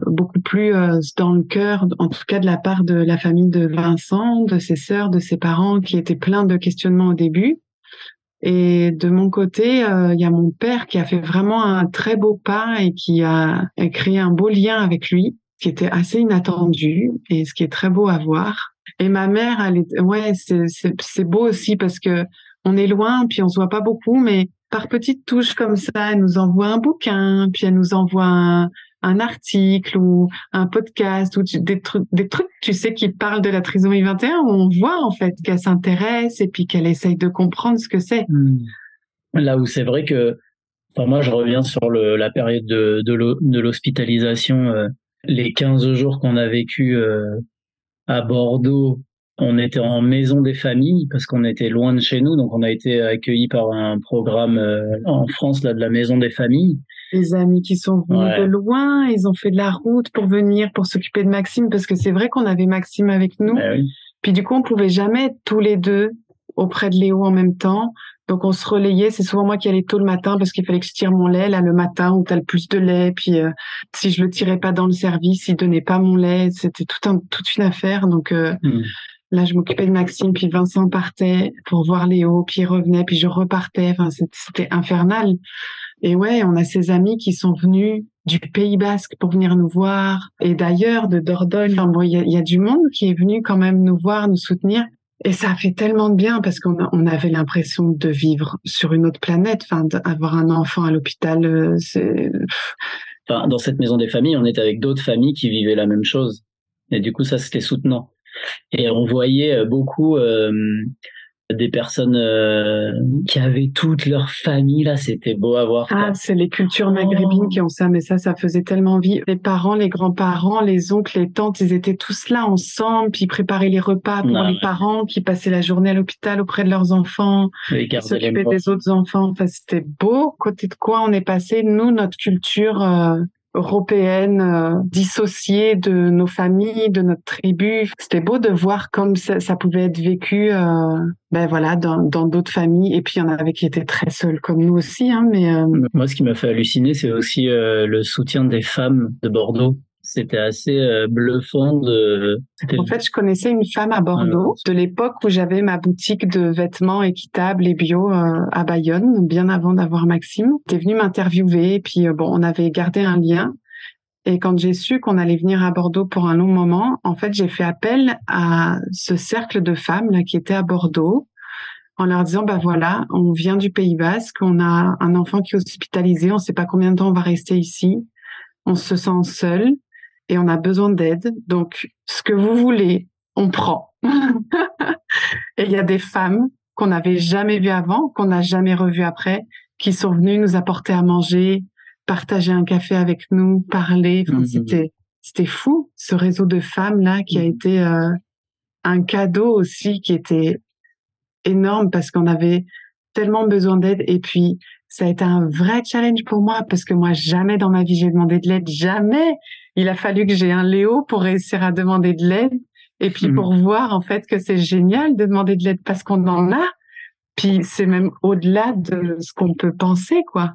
beaucoup plus dans le cœur en tout cas de la part de la famille de Vincent de ses sœurs de ses parents qui étaient pleins de questionnements au début. Et de mon côté, euh, il y a mon père qui a fait vraiment un très beau pas et qui a, créé un beau lien avec lui, qui était assez inattendu et ce qui est très beau à voir. Et ma mère, elle est, ouais, c'est beau aussi parce que on est loin, puis on se voit pas beaucoup, mais par petites touches comme ça, elle nous envoie un bouquin, puis elle nous envoie un, article ou un podcast ou des trucs, des trucs, tu sais, qui parlent de la trisomie 21, où on voit en fait qu'elle s'intéresse et puis qu'elle essaye de comprendre ce que c'est. Hmm. Là où c'est vrai que, enfin moi je reviens sur la période de, de l'hospitalisation, euh, les 15 jours qu'on a vécu euh, à Bordeaux On était en maison des familles parce qu'on était loin de chez nous, donc on a été accueillis par un programme euh, en France là de la maison des familles. Les amis qui sont venus de loin, ils ont fait de la route pour venir pour s'occuper de Maxime parce que c'est vrai qu'on avait Maxime avec nous. Ben oui. Puis du coup, on pouvait jamais être tous les deux auprès de Léo en même temps. Donc on se relayait. C'est souvent moi qui allais tôt le matin parce qu'il fallait que je tire mon lait là le matin où t'as le plus de lait. Puis euh, si je le tirais pas dans le service, il donnait pas mon lait. C'était tout un toute une affaire. Donc euh, Mm. là, je m'occupais de Maxime. Puis Vincent partait pour voir Léo. Puis il revenait. Puis je repartais. Enfin, c'était infernal. Et ouais, on a ces amis qui sont venus du Pays Basque pour venir nous voir et d'ailleurs de Dordogne. Enfin, bon, il y y a du monde qui est venu quand même nous voir, nous soutenir. Et ça a fait tellement de bien parce qu'on avait l'impression de vivre sur une autre planète. Enfin, d'avoir un enfant à l'hôpital, euh, c'est Enfin, dans cette maison des familles, on était avec d'autres familles qui vivaient la même chose. Et du coup, ça, c'était soutenant. Et on voyait euh, beaucoup euh, des personnes euh, qui avaient toute leur famille là. C'était beau à voir. ah, c'est les cultures maghrébines qui ont ça, mais ça, ça faisait tellement envie. Les parents, les grands-parents, les oncles, les tantes, ils étaient tous là ensemble, puis ils préparaient les repas pour Ah les ouais. parents qui passaient la journée à l'hôpital auprès de leurs enfants. Morts. des autres enfants. Enfin, c'était beau. Côté de quoi on est passé, nous, notre culture euh, européenne euh, dissociée de nos familles, de notre tribu. C'était beau de voir comme ça, ça pouvait être vécu, euh, ben voilà, dans d'autres familles. Et puis il y en avait qui étaient très seuls, comme nous aussi. Hein, mais euh, Moi, ce qui m'a fait halluciner, c'est aussi euh, le soutien des femmes de Bordeaux. C'était assez euh, bluffant de. En fait, je connaissais une femme à Bordeaux de l'époque où j'avais ma boutique de vêtements équitables et bio euh, à Bayonne, bien avant d'avoir Maxime. Elle était venue m'interviewer et puis euh, bon, on avait gardé un lien. Et quand j'ai su qu'on allait venir à Bordeaux pour un long moment, en fait, j'ai fait appel à ce cercle de femmes là qui étaient à Bordeaux en leur disant bah voilà, on vient du Pays Basque, on a un enfant qui est hospitalisé, on sait pas combien de temps on va rester ici, on se sent seul et on a besoin d'aide. Donc, ce que vous voulez, on prend. et il y a des femmes qu'on n'avait jamais vues avant, qu'on n'a jamais revues après, qui sont venues nous apporter à manger, partager un café avec nous, parler. Enfin, Mhm. c'était c'était fou ce réseau de femmes là qui a été euh, un cadeau aussi qui était énorme parce qu'on avait tellement besoin d'aide et puis ça a été un vrai challenge pour moi parce que moi jamais dans ma vie j'ai demandé de l'aide jamais il a fallu que j'ai un Léo pour réussir à demander de l'aide et puis Mhm. pour voir en fait que c'est génial de demander de l'aide parce qu'on en a puis c'est même au-delà de ce qu'on peut penser quoi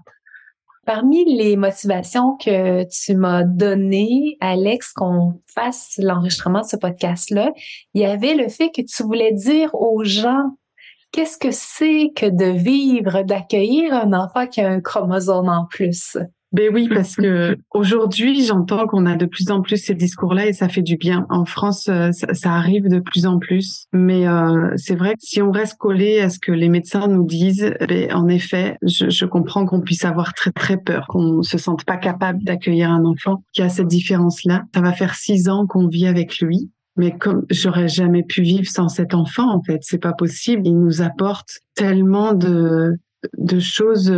Parmi les motivations que tu m'as données, Alex, qu'on fasse l'enregistrement de ce podcast-là, il y avait le fait que tu voulais dire aux gens qu'est-ce que c'est que de vivre, d'accueillir un enfant qui a un chromosome en plus? Ben oui, parce que aujourd'hui, j'entends qu'on a de plus en plus ces discours-là et ça fait du bien. En France, euh, ça, arrive de plus en plus. Mais euh, c'est vrai que si on reste collé à ce que les médecins nous disent, ben, en effet, je, je comprends qu'on puisse avoir très très peur, qu'on se sente pas capable d'accueillir un enfant qui a cette différence-là. Ça va faire six ans qu'on vit avec lui. Mais comme j'aurais jamais pu vivre sans cet enfant, en fait, c'est pas possible. Il nous apporte tellement de de choses.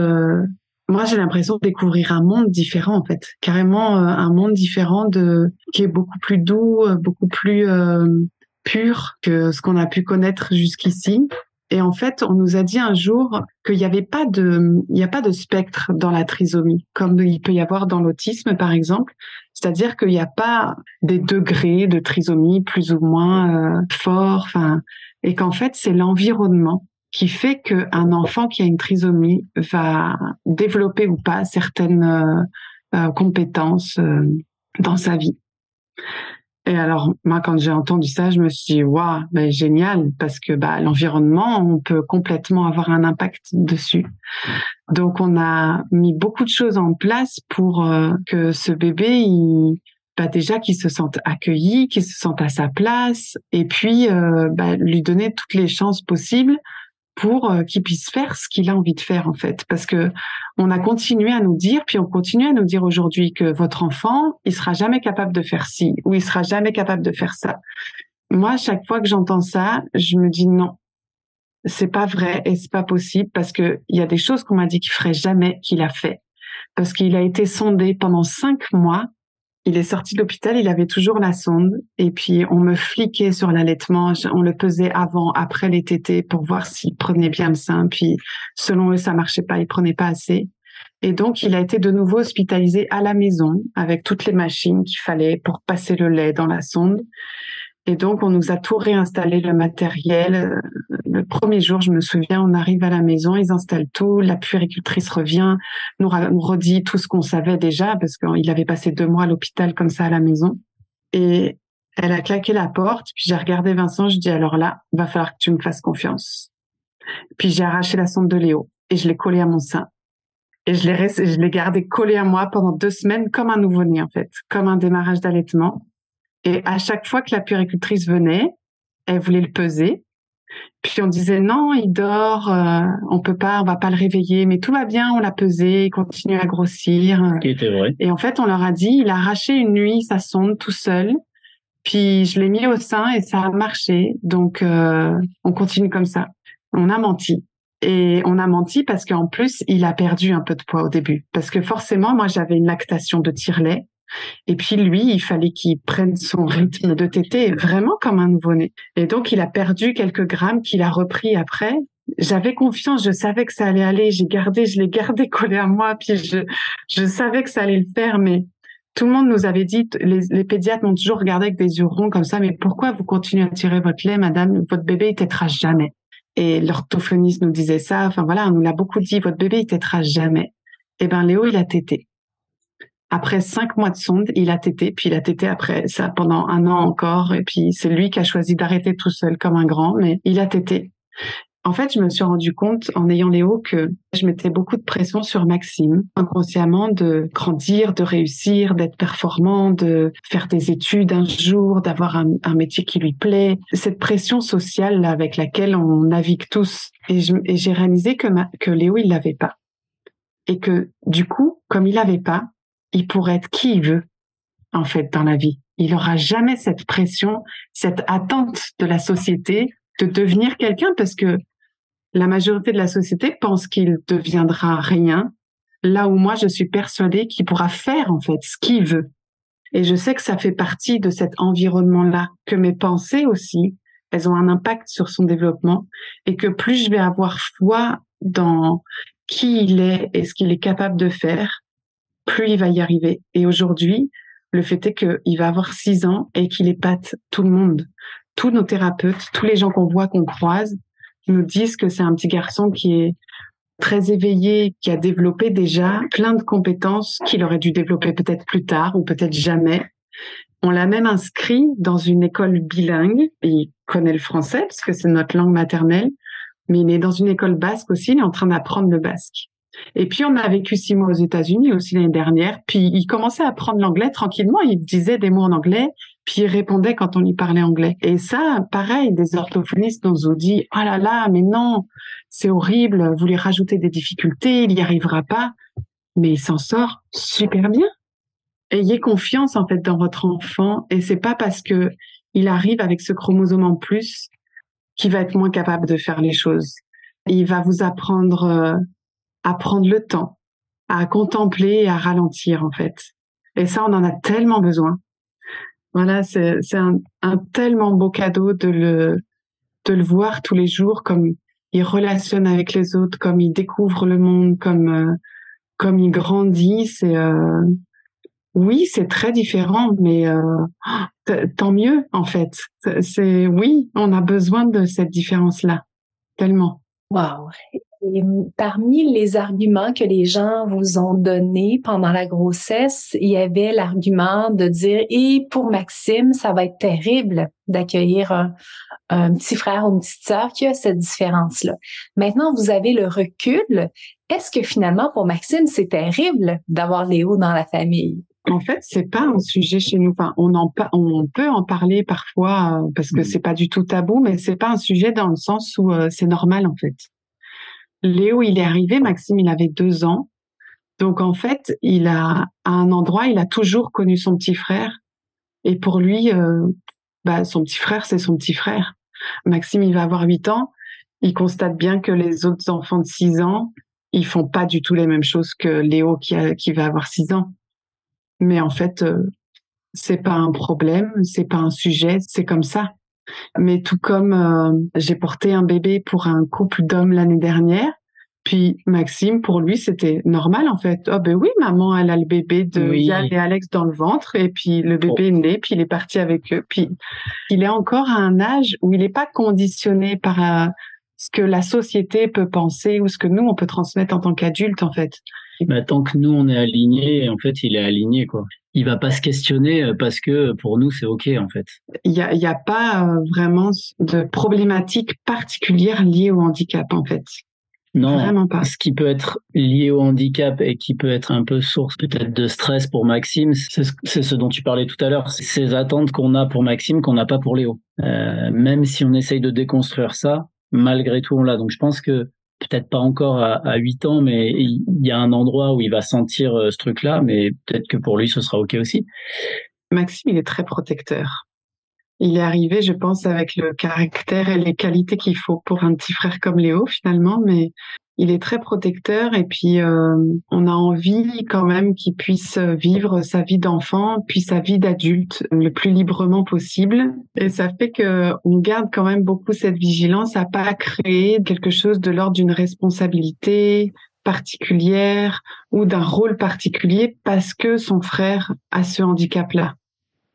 Moi, j'ai l'impression de découvrir un monde différent, en fait, carrément euh, un monde différent de qui est beaucoup plus doux, euh, beaucoup plus euh, pur que ce qu'on a pu connaître jusqu'ici. Et en fait, on nous a dit un jour qu'il n'y avait pas de, il n'y a pas de spectre dans la trisomie, comme il peut y avoir dans l'autisme, par exemple. C'est-à-dire qu'il n'y a pas des degrés de trisomie plus ou moins euh, forts, enfin, et qu'en fait, c'est l'environnement qui fait qu'un enfant qui a une trisomie va développer ou pas certaines euh, euh, compétences euh, dans sa vie. Et alors, moi, quand j'ai entendu ça, je me suis dit, waouh, ben, génial, parce que bah, l'environnement, on peut complètement avoir un impact dessus. Donc, on a mis beaucoup de choses en place pour que ce bébé, il, bah, déjà qu'il se sente accueilli, qu'il se sente à sa place, et puis bah, lui donner toutes les chances possibles pour euh, qu'il puisse faire ce qu'il a envie de faire en fait. Parce que on a continué à nous dire puis on continue à nous dire aujourd'hui que votre enfant il sera jamais capable de faire ci ou il sera jamais capable de faire ça. Moi chaque fois que j'entends ça je me dis non. C'est pas vrai et c'est pas possible parce que il y a des choses qu'on m'a dit qu'il ferait jamais qu'il a fait. Parce qu'il a été sondé pendant cinq mois il est sorti de l'hôpital, il avait toujours la sonde et puis on me fliquait sur l'allaitement, on le pesait avant, après les tétés pour voir s'il prenait bien le sein. Puis selon eux, ça marchait pas, il prenait pas assez. Et donc il a été de nouveau hospitalisé à la maison avec toutes les machines qu'il fallait pour passer le lait dans la sonde. Et donc, on nous a tout réinstallé le matériel. Le premier jour, je me souviens, on arrive à la maison, ils installent tout, la puéricultrice revient, nous, redit tout ce qu'on savait déjà, parce qu'il avait passé deux mois à l'hôpital comme ça à la maison. Et elle a claqué la porte, puis j'ai regardé Vincent, je dis alors là, va falloir que tu me fasses confiance. Puis j'ai arraché la sonde de Léo et je l'ai collée à mon sein. Et je l'ai, je l'ai gardé collé à moi pendant deux semaines comme un nouveau-né, en fait, comme un démarrage d'allaitement. Et à chaque fois que la puéricultrice venait, elle voulait le peser. Puis on disait non, il dort, euh, on peut pas, on va pas le réveiller, mais tout va bien, on l'a pesé, il continue à grossir. qui était vrai. Et en fait, on leur a dit, il a arraché une nuit sa sonde tout seul. Puis je l'ai mis au sein et ça a marché. Donc euh, on continue comme ça. On a menti. Et on a menti parce qu'en plus, il a perdu un peu de poids au début. Parce que forcément, moi, j'avais une lactation de tire-lait. Et puis lui, il fallait qu'il prenne son rythme de tété vraiment comme un nouveau-né. Et donc il a perdu quelques grammes qu'il a repris après. J'avais confiance, je savais que ça allait aller. J'ai gardé, je l'ai gardé collé à moi, puis je, savais que ça allait le faire, mais tout le monde nous avait dit, les, les pédiatres m'ont toujours regardé avec des yeux ronds comme ça, mais pourquoi vous continuez à tirer votre lait, madame? Votre bébé, il tétera jamais. Et l'orthophoniste nous disait ça. Enfin voilà, on nous l'a beaucoup dit, votre bébé, il tétera jamais. Eh ben Léo, il a tété. Après cinq mois de sonde, il a tété, puis il a tété après ça pendant un an encore, et puis c'est lui qui a choisi d'arrêter tout seul comme un grand, mais il a tété. En fait, je me suis rendu compte en ayant Léo que je mettais beaucoup de pression sur Maxime, inconsciemment de grandir, de réussir, d'être performant, de faire des études un jour, d'avoir un, métier qui lui plaît. Cette pression sociale avec laquelle on navigue tous. Et j'ai réalisé que, que Léo, il l'avait pas. Et que du coup, comme il l'avait pas, il pourrait être qui il veut, en fait, dans la vie. Il n'aura jamais cette pression, cette attente de la société de devenir quelqu'un parce que la majorité de la société pense qu'il deviendra rien, là où moi je suis persuadée qu'il pourra faire en fait ce qu'il veut. Et je sais que ça fait partie de cet environnement-là, que mes pensées aussi, elles ont un impact sur son développement et que plus je vais avoir foi dans qui il est et ce qu'il est capable de faire, plus il va y arriver. Et aujourd'hui, le fait est qu'il va avoir six ans et qu'il épate tout le monde. Tous nos thérapeutes, tous les gens qu'on voit, qu'on croise, nous disent que c'est un petit garçon qui est très éveillé, qui a développé déjà plein de compétences qu'il aurait dû développer peut-être plus tard ou peut-être jamais. On l'a même inscrit dans une école bilingue. Il connaît le français parce que c'est notre langue maternelle, mais il est dans une école basque aussi. Il est en train d'apprendre le basque. Et puis on a vécu six mois aux États-Unis aussi l'année dernière. Puis il commençait à apprendre l'anglais tranquillement. Il disait des mots en anglais, puis il répondait quand on lui parlait anglais. Et ça, pareil, des orthophonistes nous ont dit "Ah là là, mais non, c'est horrible. Vous lui rajoutez des difficultés, il n'y arrivera pas." Mais il s'en sort super bien. Ayez confiance en fait dans votre enfant, et c'est pas parce que il arrive avec ce chromosome en plus qu'il va être moins capable de faire les choses. Il va vous apprendre euh, à prendre le temps, à contempler et à ralentir en fait. Et ça, on en a tellement besoin. Voilà, c'est un, un, tellement beau cadeau de le de le voir tous les jours comme il relationne avec les autres, comme il découvre le monde, comme euh, comme il grandit. C'est euh, oui, c'est très différent, mais euh, tant mieux en fait. C'est oui, on a besoin de cette différence là tellement. Wow. Et parmi les arguments que les gens vous ont donnés pendant la grossesse, il y avait l'argument de dire et pour Maxime, ça va être terrible d'accueillir un, petit frère ou une petite sœur qui a cette différence-là. Maintenant, vous avez le recul. Est-ce que finalement pour Maxime, c'est terrible d'avoir Léo dans la famille? En fait, c'est pas un sujet chez nous. Enfin, on en on peut en parler parfois euh, parce que mmh. c'est pas du tout tabou, mais c'est pas un sujet dans le sens où euh, c'est normal en fait. Léo, il est arrivé, Maxime, il avait deux ans. Donc en fait, il a à un endroit, il a toujours connu son petit frère. Et pour lui, euh, bah, son petit frère, c'est son petit frère. Maxime, il va avoir huit ans. Il constate bien que les autres enfants de six ans, ils font pas du tout les mêmes choses que Léo qui, qui va avoir six ans. Mais en fait, euh, c'est pas un problème, c'est pas un sujet, c'est comme ça. Mais tout comme euh, j'ai porté un bébé pour un couple d'hommes l'année dernière, puis Maxime, pour lui, c'était normal en fait. Oh ben oui, maman, elle a le bébé de Yann et Alex dans le ventre, et puis le bébé est né, puis il est parti avec eux. Puis il est encore à un âge où il n'est pas conditionné par euh, ce que la société peut penser ou ce que nous on peut transmettre en tant qu'adulte en fait. Bah, tant que nous on est aligné, en fait, il est aligné quoi. Il va pas se questionner euh, parce que pour nous c'est ok en fait. Il y a, y a pas euh, vraiment de problématique particulière liée au handicap en fait. Non, Vraiment pas. ce qui peut être lié au handicap et qui peut être un peu source peut-être de stress pour Maxime, c'est ce dont tu parlais tout à l'heure, ces attentes qu'on a pour Maxime qu'on n'a pas pour Léo. Euh, même si on essaye de déconstruire ça, malgré tout on l'a. Donc je pense que peut-être pas encore à, à 8 ans, mais il y a un endroit où il va sentir euh, ce truc-là, mais peut-être que pour lui ce sera ok aussi. Maxime, il est très protecteur il est arrivé, je pense, avec le caractère et les qualités qu'il faut pour un petit frère comme Léo, finalement, mais il est très protecteur et puis euh, on a envie quand même qu'il puisse vivre sa vie d'enfant puis sa vie d'adulte le plus librement possible. Et ça fait que on garde quand même beaucoup cette vigilance à pas créer quelque chose de l'ordre d'une responsabilité particulière ou d'un rôle particulier parce que son frère a ce handicap là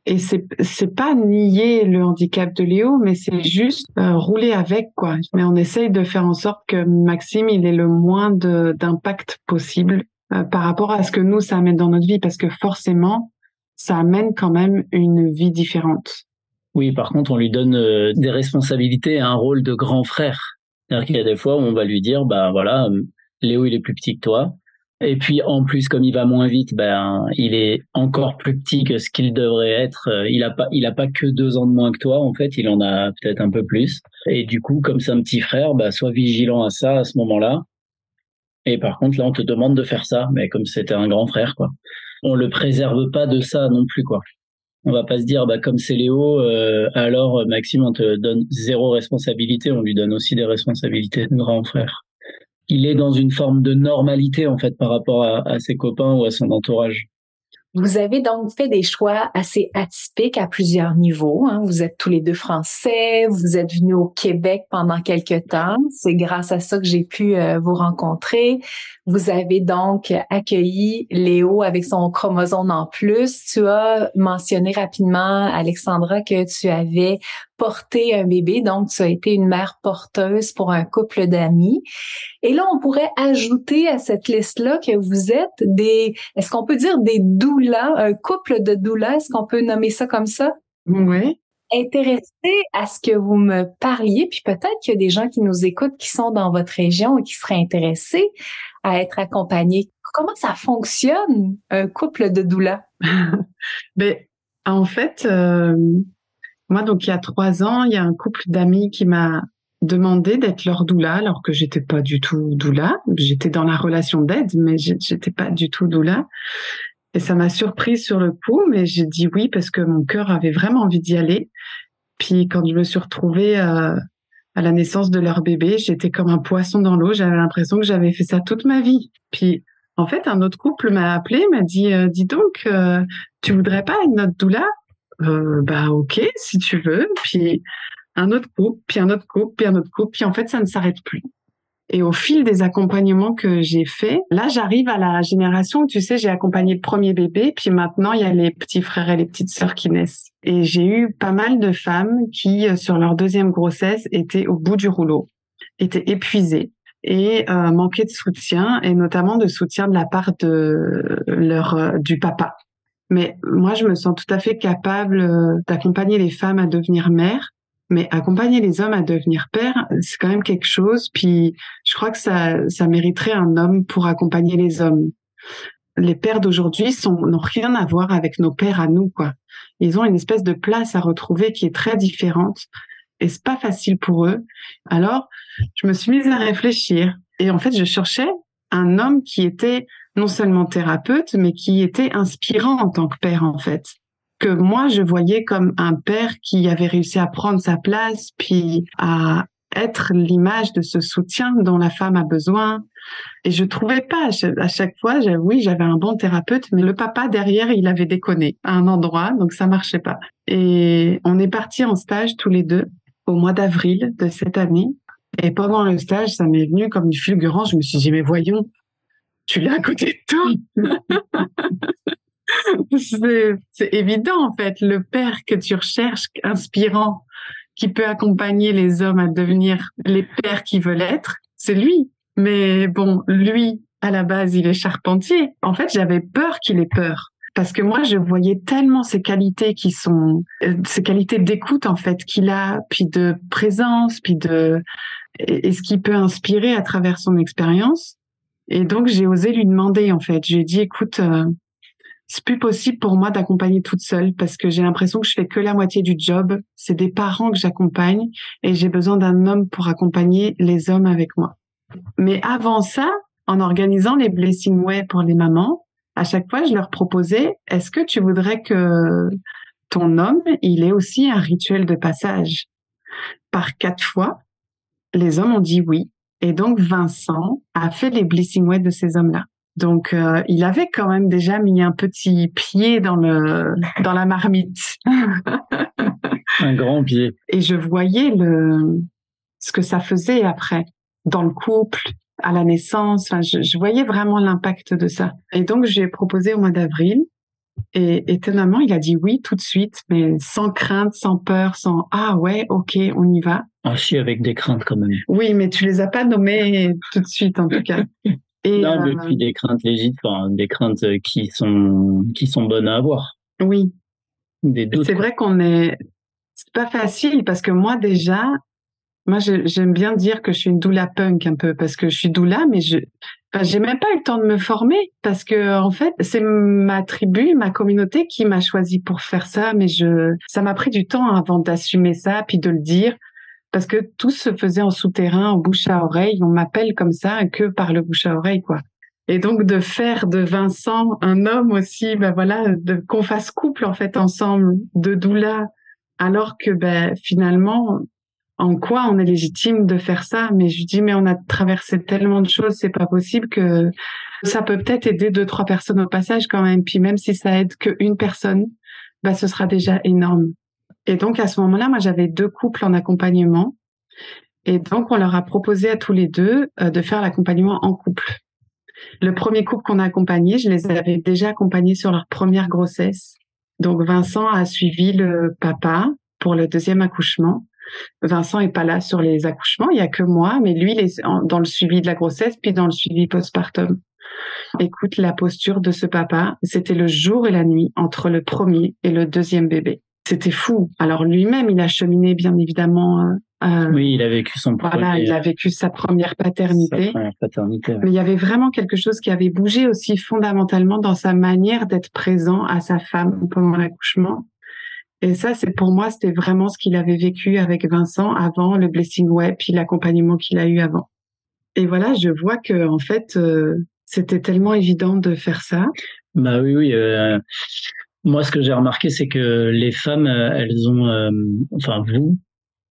et c'est c'est pas nier le handicap de Léo, mais c'est juste euh, rouler avec quoi. Mais on essaye de faire en sorte que Maxime il ait le moins d'impact possible euh, par rapport à ce que nous ça amène dans notre vie, parce que forcément ça amène quand même une vie différente. Oui, par contre on lui donne euh, des responsabilités et un rôle de grand frère. C'est-à-dire qu'il y a des fois où on va lui dire bah voilà Léo il est plus petit que toi, et puis en plus, comme il va moins vite, ben il est encore plus petit que ce qu'il devrait être. Euh, il a pas, il a pas que deux ans de moins que toi. En fait, il en a peut-être un peu plus. Et du coup, comme c'est un petit frère, ben, sois vigilant à ça à ce moment-là. Et par contre, là, on te demande de faire ça, mais comme c'était un grand frère, quoi. On le préserve pas de ça non plus, quoi. On va pas se dire, bah comme c'est Léo, euh, alors Maxime, on te donne zéro responsabilité. On lui donne aussi des responsabilités de grand frère il est dans une forme de normalité en fait par rapport à, ses copains ou à son entourage. Vous avez donc fait des choix assez atypiques à plusieurs niveaux. Hein. Vous êtes tous les deux français, vous êtes venus au Québec pendant quelques temps. C'est grâce à ça que j'ai pu euh, vous rencontrer. Vous avez donc accueilli Léo avec son chromosome en plus. Tu as mentionné rapidement, Alexandra, que tu avais porté un bébé, donc tu as été une mère porteuse pour un couple d'amis. Et là, on pourrait ajouter à cette liste-là que vous êtes des, est-ce qu'on peut dire des doulas, un couple de doulas, est-ce qu'on peut nommer ça comme ça? Oui intéressé à ce que vous me parliez, puis peut-être qu'il y a des gens qui nous écoutent qui sont dans votre région et qui seraient intéressés à être accompagnés. Comment ça fonctionne, un couple de doula? ben, en fait, euh, moi, donc, il y a trois ans, il y a un couple d'amis qui m'a demandé d'être leur doula, alors que j'étais pas du tout doula. J'étais dans la relation d'aide, mais j'étais pas du tout doula. Et ça m'a surprise sur le coup, mais j'ai dit oui parce que mon cœur avait vraiment envie d'y aller. Puis quand je me suis retrouvée euh, à la naissance de leur bébé, j'étais comme un poisson dans l'eau. J'avais l'impression que j'avais fait ça toute ma vie. Puis en fait, un autre couple m'a appelé, m'a dit euh, "Dis donc, euh, tu voudrais pas une autre doula? Euh, Bah ok, si tu veux." Puis un autre couple, puis un autre couple, puis un autre couple. Puis en fait, ça ne s'arrête plus. Et au fil des accompagnements que j'ai faits, là, j'arrive à la génération où, tu sais, j'ai accompagné le premier bébé, puis maintenant, il y a les petits frères et les petites sœurs qui naissent. Et j'ai eu pas mal de femmes qui, euh, sur leur deuxième grossesse, étaient au bout du rouleau, étaient épuisées et euh, manquaient de soutien, et notamment de soutien de la part de leur euh, du papa. Mais moi, je me sens tout à fait capable euh, d'accompagner les femmes à devenir mères mais accompagner les hommes à devenir pères, c'est quand même quelque chose. Puis je crois que ça, ça mériterait un homme pour accompagner les hommes. Les pères d'aujourd'hui n'ont rien à voir avec nos pères à nous, quoi. Ils ont une espèce de place à retrouver qui est très différente et c'est pas facile pour eux. Alors, je me suis mise à réfléchir et en fait, je cherchais un homme qui était non seulement thérapeute, mais qui était inspirant en tant que père, en fait que moi je voyais comme un père qui avait réussi à prendre sa place puis à être l'image de ce soutien dont la femme a besoin. Et je trouvais pas à chaque fois, oui, j'avais un bon thérapeute, mais le papa derrière, il avait déconné à un endroit, donc ça marchait pas. Et on est parti en stage tous les deux au mois d'avril de cette année. Et pendant le stage, ça m'est venu comme du fulgurant. Je me suis dit, mais voyons, tu l'as à côté de toi. c'est évident, en fait. Le père que tu recherches, inspirant, qui peut accompagner les hommes à devenir les pères qu'ils veulent être, c'est lui. Mais bon, lui, à la base, il est charpentier. En fait, j'avais peur qu'il ait peur. Parce que moi, je voyais tellement ces qualités qui sont, euh, ces qualités d'écoute, en fait, qu'il a, puis de présence, puis de, et, ce qu'il peut inspirer à travers son expérience. Et donc, j'ai osé lui demander, en fait. J'ai dit, écoute, euh, c'est plus possible pour moi d'accompagner toute seule parce que j'ai l'impression que je fais que la moitié du job. C'est des parents que j'accompagne et j'ai besoin d'un homme pour accompagner les hommes avec moi. Mais avant ça, en organisant les Blessing Way pour les mamans, à chaque fois, je leur proposais, est-ce que tu voudrais que ton homme, il ait aussi un rituel de passage? Par quatre fois, les hommes ont dit oui. Et donc, Vincent a fait les Blessing Way de ces hommes-là. Donc, euh, il avait quand même déjà mis un petit pied dans le dans la marmite. un grand pied. Et je voyais le ce que ça faisait après dans le couple, à la naissance. Enfin, je, je voyais vraiment l'impact de ça. Et donc, j'ai proposé au mois d'avril. Et étonnamment, il a dit oui tout de suite, mais sans crainte, sans peur, sans ah ouais, ok, on y va. Ah si, avec des craintes quand même. Oui, mais tu les as pas nommées tout de suite en tout cas. Et, non, mais puis des craintes légitimes, des craintes qui sont qui sont bonnes à avoir. Oui. C'est vrai qu'on est. C'est pas facile parce que moi déjà, moi j'aime bien dire que je suis une doula punk un peu parce que je suis doula, mais je j'ai même pas eu le temps de me former parce que en fait c'est ma tribu, ma communauté qui m'a choisi pour faire ça, mais je ça m'a pris du temps avant d'assumer ça puis de le dire parce que tout se faisait en souterrain, en bouche à oreille. On m'appelle comme ça que par le bouche à oreille, quoi. Et donc de faire de Vincent un homme aussi, ben voilà, qu'on fasse couple en fait ensemble, de doula, alors que ben finalement, en quoi on est légitime de faire ça Mais je dis mais on a traversé tellement de choses, c'est pas possible que ça peut peut-être aider deux trois personnes au passage quand même. Puis même si ça aide qu'une personne, ben ce sera déjà énorme. Et donc à ce moment-là, moi j'avais deux couples en accompagnement. Et donc on leur a proposé à tous les deux euh, de faire l'accompagnement en couple. Le premier couple qu'on a accompagné, je les avais déjà accompagnés sur leur première grossesse. Donc Vincent a suivi le papa pour le deuxième accouchement. Vincent est pas là sur les accouchements, il y a que moi, mais lui il est dans le suivi de la grossesse puis dans le suivi postpartum. Écoute la posture de ce papa, c'était le jour et la nuit entre le premier et le deuxième bébé c'était fou. Alors lui-même, il a cheminé bien évidemment. Euh, euh, oui, il a vécu son voilà, il a vécu sa première paternité. Mais il y avait vraiment quelque chose qui avait bougé aussi fondamentalement dans sa manière d'être présent à sa femme pendant l'accouchement. Et ça, c'est pour moi, c'était vraiment ce qu'il avait vécu avec Vincent avant le blessing web, puis l'accompagnement qu'il a eu avant. Et voilà, je vois que en fait, euh, c'était tellement évident de faire ça. Bah oui, oui. Euh, moi, ce que j'ai remarqué, c'est que les femmes, euh, elles ont, enfin vous,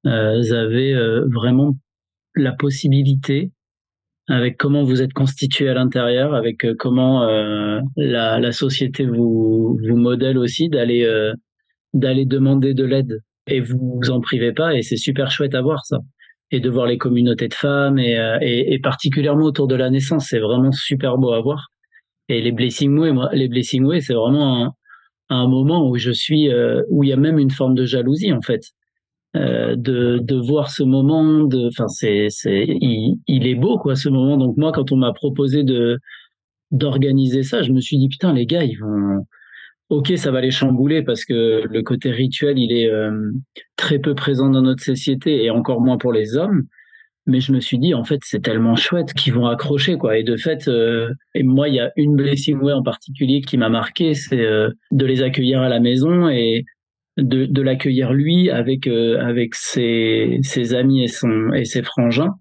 euh, avez vraiment la possibilité, avec comment vous êtes constitué à l'intérieur, avec comment la, société vous, vous modèle aussi, d'aller d'aller demander de l'aide et vous vous en privez pas et c'est super chouette à voir ça. Et de voir les communautés de femmes et, et, et particulièrement autour de la naissance c'est vraiment super beau à voir. Et les blessing way moi les blessing way c'est vraiment un, un moment où je suis, euh, où il y a même une forme de jalousie en fait, euh, de, de voir ce moment, de, enfin c'est, c'est, il, il, est beau quoi ce moment. Donc moi, quand on m'a proposé de d'organiser ça, je me suis dit putain les gars, ils vont, ok, ça va les chambouler parce que le côté rituel, il est euh, très peu présent dans notre société et encore moins pour les hommes. Mais je me suis dit en fait c'est tellement chouette qu'ils vont accrocher quoi. Et de fait euh, et moi il y a une blessing way en particulier qui m'a marqué c'est euh, de les accueillir à la maison et de, de l'accueillir lui avec euh, avec ses, ses amis et son et ses frangins.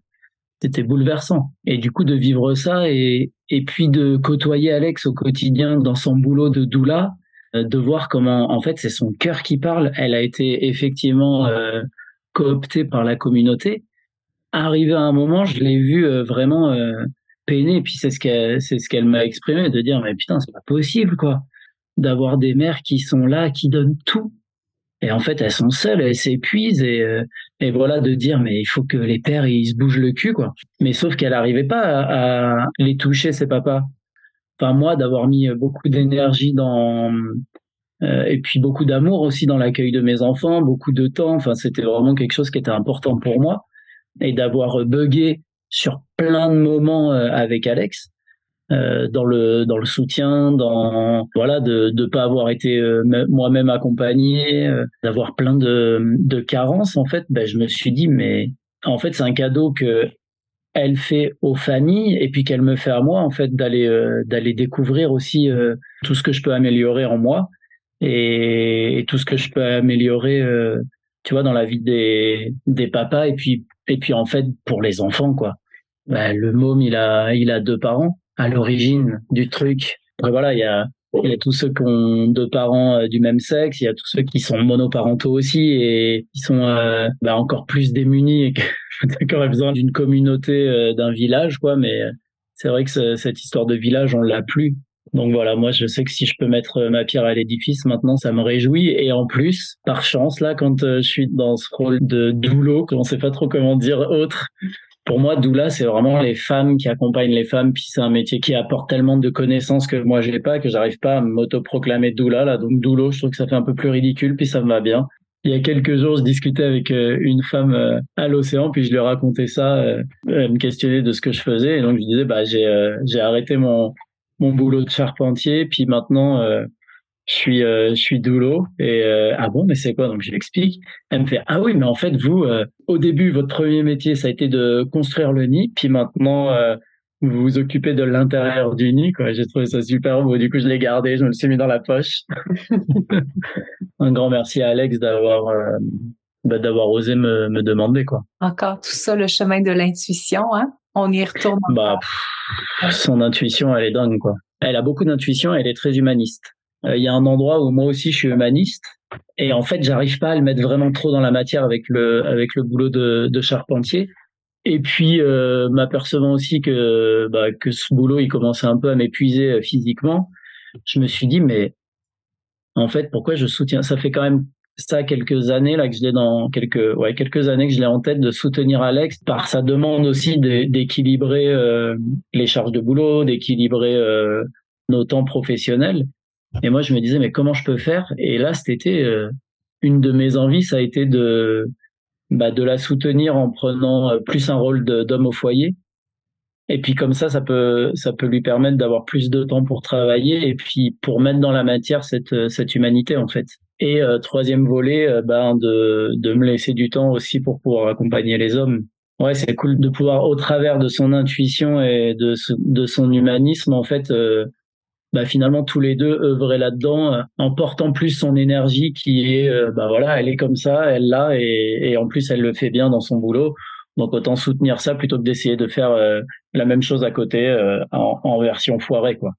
C'était bouleversant. Et du coup de vivre ça et et puis de côtoyer Alex au quotidien dans son boulot de doula de voir comment en fait c'est son cœur qui parle elle a été effectivement cooptée par la communauté arrivé à un moment, je l'ai vu vraiment peiner. Et puis c'est ce qu'elle, c'est ce qu'elle m'a exprimé, de dire mais putain c'est pas possible quoi, d'avoir des mères qui sont là, qui donnent tout. Et en fait elles sont seules, elles s'épuisent et et voilà de dire mais il faut que les pères ils se bougent le cul quoi. Mais sauf qu'elle n'arrivait pas à, à, les toucher ses papas. Enfin moi d'avoir mis beaucoup d'énergie dans euh, et puis beaucoup d'amour aussi dans l'accueil de mes enfants, beaucoup de temps. Enfin, c'était vraiment quelque chose qui était important pour moi et d'avoir bugué sur plein de moments euh, avec Alex. Euh, dans le dans le soutien, dans voilà de de pas avoir été euh, moi-même accompagné, d'avoir plein de de carences en fait, ben je me suis dit mais en fait c'est un cadeau que elle fait aux familles et puis qu'elle me fait à moi en fait d'aller d'aller découvrir aussi tout ce que je peux améliorer en moi et, tout ce que je peux améliorer, euh, tu vois, dans la vie des, des papas et puis et puis en fait pour les enfants quoi. Bah, le môme il a il a deux parents à l'origine du truc. Après voilà il y a il y a tous ceux qui ont deux parents euh, du même sexe, il y a tous ceux qui sont monoparentaux aussi et qui sont euh, bah, encore plus démunis et qui ont besoin d'une communauté, d'un village quoi. Mais c'est vrai que cette histoire de village on l'a plus donc voilà, moi je sais que si je peux mettre euh, ma pierre à l'édifice maintenant, ça me réjouit. Et en plus, par chance, là, quand euh, je suis dans ce rôle de doulot, on sait pas trop comment dire autre, pour moi, doula, c'est vraiment les femmes qui accompagnent les femmes. Puis c'est un métier qui apporte tellement de connaissances que moi j'ai pas, que j'arrive pas à m'autoproclamer doula là. Donc doulo, je trouve que ça fait un peu plus ridicule, puis ça me va bien. Il y a quelques jours, je discutais avec euh, une femme à l'océan, puis je lui racontais ça, elle me questionnait de ce que je faisais, et donc je disais bah j'ai j'ai arrêté mon mon boulot de charpentier, puis maintenant euh, je suis euh, je suis doulot et euh, ah bon mais c'est quoi? Donc je l'explique. Elle me fait ah oui mais en fait vous au début votre premier métier ça a été de construire le nid puis maintenant vous vous occupez de l'intérieur du nid quoi j'ai trouvé ça super beau du coup je l'ai gardé je me le suis mis dans la poche un grand merci à Alex d'avoir bah, d'avoir osé me, me demander quoi encore tout ça le chemin de l'intuition hein on y retourne bah son intuition, elle est dingue, quoi. Elle a beaucoup d'intuition, elle est très humaniste. Euh, il y a un endroit où moi aussi je suis humaniste, et en fait, j'arrive pas à le mettre vraiment trop dans la matière avec le avec le boulot de, de charpentier. Et puis, euh, m'apercevant aussi que bah, que ce boulot, il commençait un peu à m'épuiser euh, physiquement, je me suis dit mais en fait, pourquoi je soutiens? Ça fait quand même ça quelques années là que je l'ai dans quelques ouais quelques années que je l'ai en tête de soutenir Alex par sa demande aussi d'équilibrer euh, les charges de boulot, d'équilibrer euh, nos temps professionnels. Et moi je me disais mais comment je peux faire? Et là cet été une de mes envies ça a été de bah, de la soutenir en prenant plus un rôle d'homme au foyer. Et puis comme ça, ça peut, ça peut lui permettre d'avoir plus de temps pour travailler et puis pour mettre dans la matière cette, cette humanité en fait. Et euh, troisième volet, euh, ben de, de me laisser du temps aussi pour pouvoir accompagner les hommes. Ouais, c'est cool de pouvoir, au travers de son intuition et de, de son humanisme, en fait, euh, bah finalement tous les deux œuvrer là-dedans en portant plus son énergie qui est, bah voilà, elle est comme ça, elle l'a et, et en plus elle le fait bien dans son boulot. Donc autant soutenir ça plutôt que d'essayer de faire la même chose à côté en, en version foirée, quoi.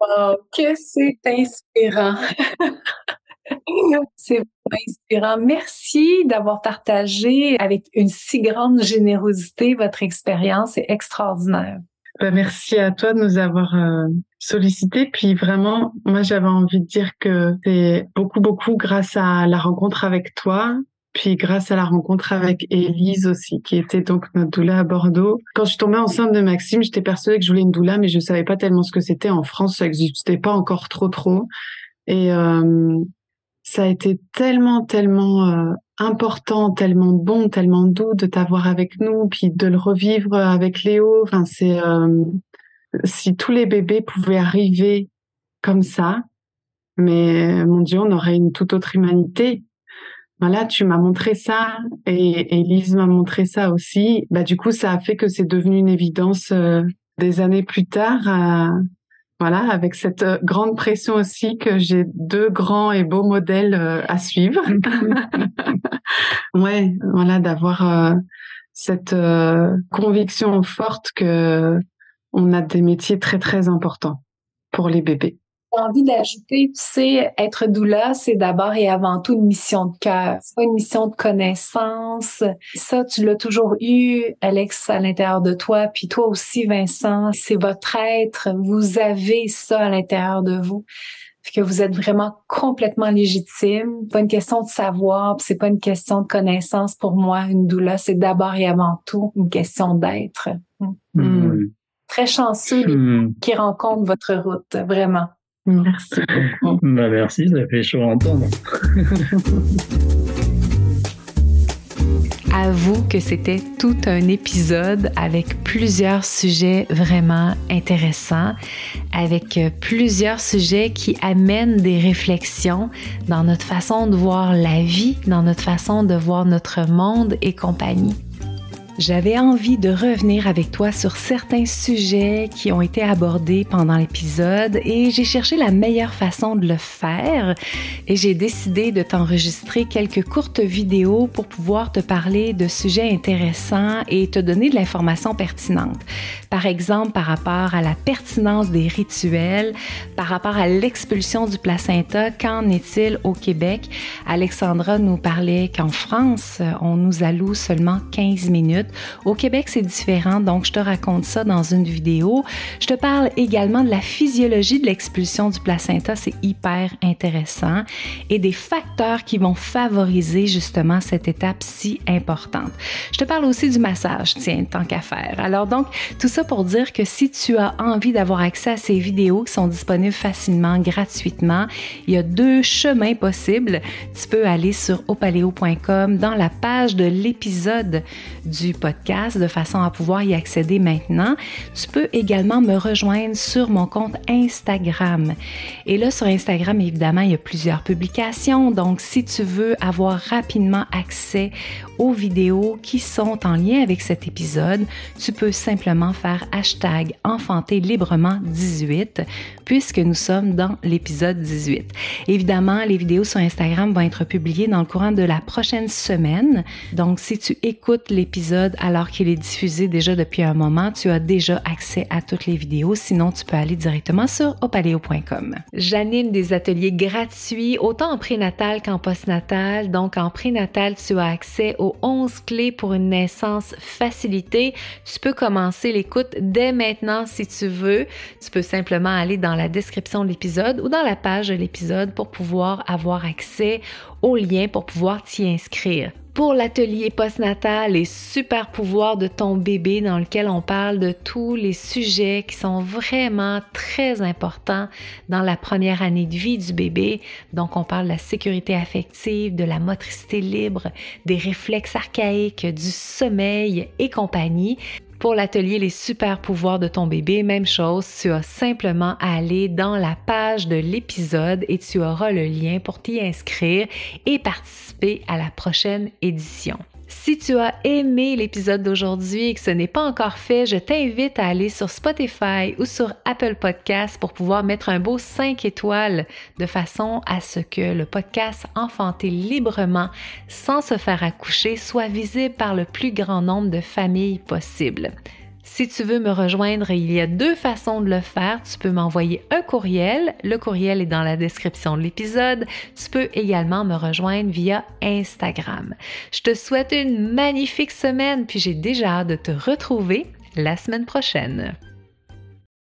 Oh, que c'est inspirant. C'est inspirant. Merci d'avoir partagé avec une si grande générosité votre expérience. C'est extraordinaire. Ben, merci à toi de nous avoir euh, sollicité. Puis vraiment, moi, j'avais envie de dire que c'est beaucoup, beaucoup grâce à la rencontre avec toi, puis grâce à la rencontre avec Élise aussi, qui était donc notre doula à Bordeaux. Quand je suis tombée enceinte de Maxime, j'étais persuadée que je voulais une doula, mais je savais pas tellement ce que c'était. En France, ça n'existait pas encore trop, trop. Et euh, ça a été tellement, tellement euh, important, tellement bon, tellement doux de t'avoir avec nous, puis de le revivre avec Léo. Enfin, c'est euh, si tous les bébés pouvaient arriver comme ça, mais mon Dieu, on aurait une toute autre humanité. Voilà, tu m'as montré ça et Elise m'a montré ça aussi. Bah du coup, ça a fait que c'est devenu une évidence euh, des années plus tard voilà, avec cette euh, grande pression aussi que j'ai deux grands et beaux modèles euh, à suivre. ouais, voilà, d'avoir euh, cette conviction forte que on a des métiers très très importants pour les bébés. J'ai envie d'ajouter, tu sais, être doula, c'est d'abord et avant tout une mission de cœur. C'est pas une mission de connaissance. Ça, tu l'as toujours eu, Alex, à l'intérieur de toi, puis toi aussi, Vincent. C'est votre être. Vous avez ça à l'intérieur de vous que vous êtes vraiment complètement légitime. Pas une question de savoir, c'est pas une question de connaissance pour moi. Une doula, c'est d'abord et avant tout une question d'être. Mm. Très chanceux mm. qui rencontrent votre route, vraiment. Merci. Bah merci, ça fait chaud à entendre. Avoue que c'était tout un épisode avec plusieurs sujets vraiment intéressants, avec plusieurs sujets qui amènent des réflexions dans notre façon de voir la vie, dans notre façon de voir notre monde et compagnie. J'avais envie de revenir avec toi sur certains sujets qui ont été abordés pendant l'épisode et j'ai cherché la meilleure façon de le faire et j'ai décidé de t'enregistrer quelques courtes vidéos pour pouvoir te parler de sujets intéressants et te donner de l'information pertinente. Par exemple, par rapport à la pertinence des rituels, par rapport à l'expulsion du placenta, qu'en est-il au Québec? Alexandra nous parlait qu'en France, on nous alloue seulement 15 minutes au Québec, c'est différent, donc je te raconte ça dans une vidéo. Je te parle également de la physiologie de l'expulsion du placenta, c'est hyper intéressant, et des facteurs qui vont favoriser justement cette étape si importante. Je te parle aussi du massage, tiens, tant qu'à faire. Alors donc, tout ça pour dire que si tu as envie d'avoir accès à ces vidéos qui sont disponibles facilement, gratuitement, il y a deux chemins possibles. Tu peux aller sur opaleo.com dans la page de l'épisode du podcast de façon à pouvoir y accéder maintenant. Tu peux également me rejoindre sur mon compte Instagram. Et là, sur Instagram, évidemment, il y a plusieurs publications. Donc, si tu veux avoir rapidement accès aux vidéos qui sont en lien avec cet épisode, tu peux simplement faire hashtag enfanter librement 18 puisque nous sommes dans l'épisode 18. Évidemment, les vidéos sur Instagram vont être publiées dans le courant de la prochaine semaine. Donc, si tu écoutes l'épisode alors qu'il est diffusé déjà depuis un moment, tu as déjà accès à toutes les vidéos. Sinon, tu peux aller directement sur opaleo.com. J'anime des ateliers gratuits, autant en prénatal qu'en postnatal. Donc, en prénatal, tu as accès aux 11 clés pour une naissance facilitée. Tu peux commencer l'écoute dès maintenant si tu veux. Tu peux simplement aller dans la description de l'épisode ou dans la page de l'épisode pour pouvoir avoir accès aux liens pour pouvoir t'y inscrire pour l'atelier postnatal et super pouvoir de ton bébé dans lequel on parle de tous les sujets qui sont vraiment très importants dans la première année de vie du bébé. Donc on parle de la sécurité affective, de la motricité libre, des réflexes archaïques, du sommeil et compagnie. Pour l'atelier Les super pouvoirs de ton bébé, même chose, tu as simplement à aller dans la page de l'épisode et tu auras le lien pour t'y inscrire et participer à la prochaine édition. Si tu as aimé l'épisode d'aujourd'hui et que ce n'est pas encore fait, je t'invite à aller sur Spotify ou sur Apple Podcasts pour pouvoir mettre un beau 5 étoiles de façon à ce que le podcast Enfanté librement sans se faire accoucher soit visible par le plus grand nombre de familles possible. Si tu veux me rejoindre, il y a deux façons de le faire. Tu peux m'envoyer un courriel. Le courriel est dans la description de l'épisode. Tu peux également me rejoindre via Instagram. Je te souhaite une magnifique semaine, puis j'ai déjà hâte de te retrouver la semaine prochaine.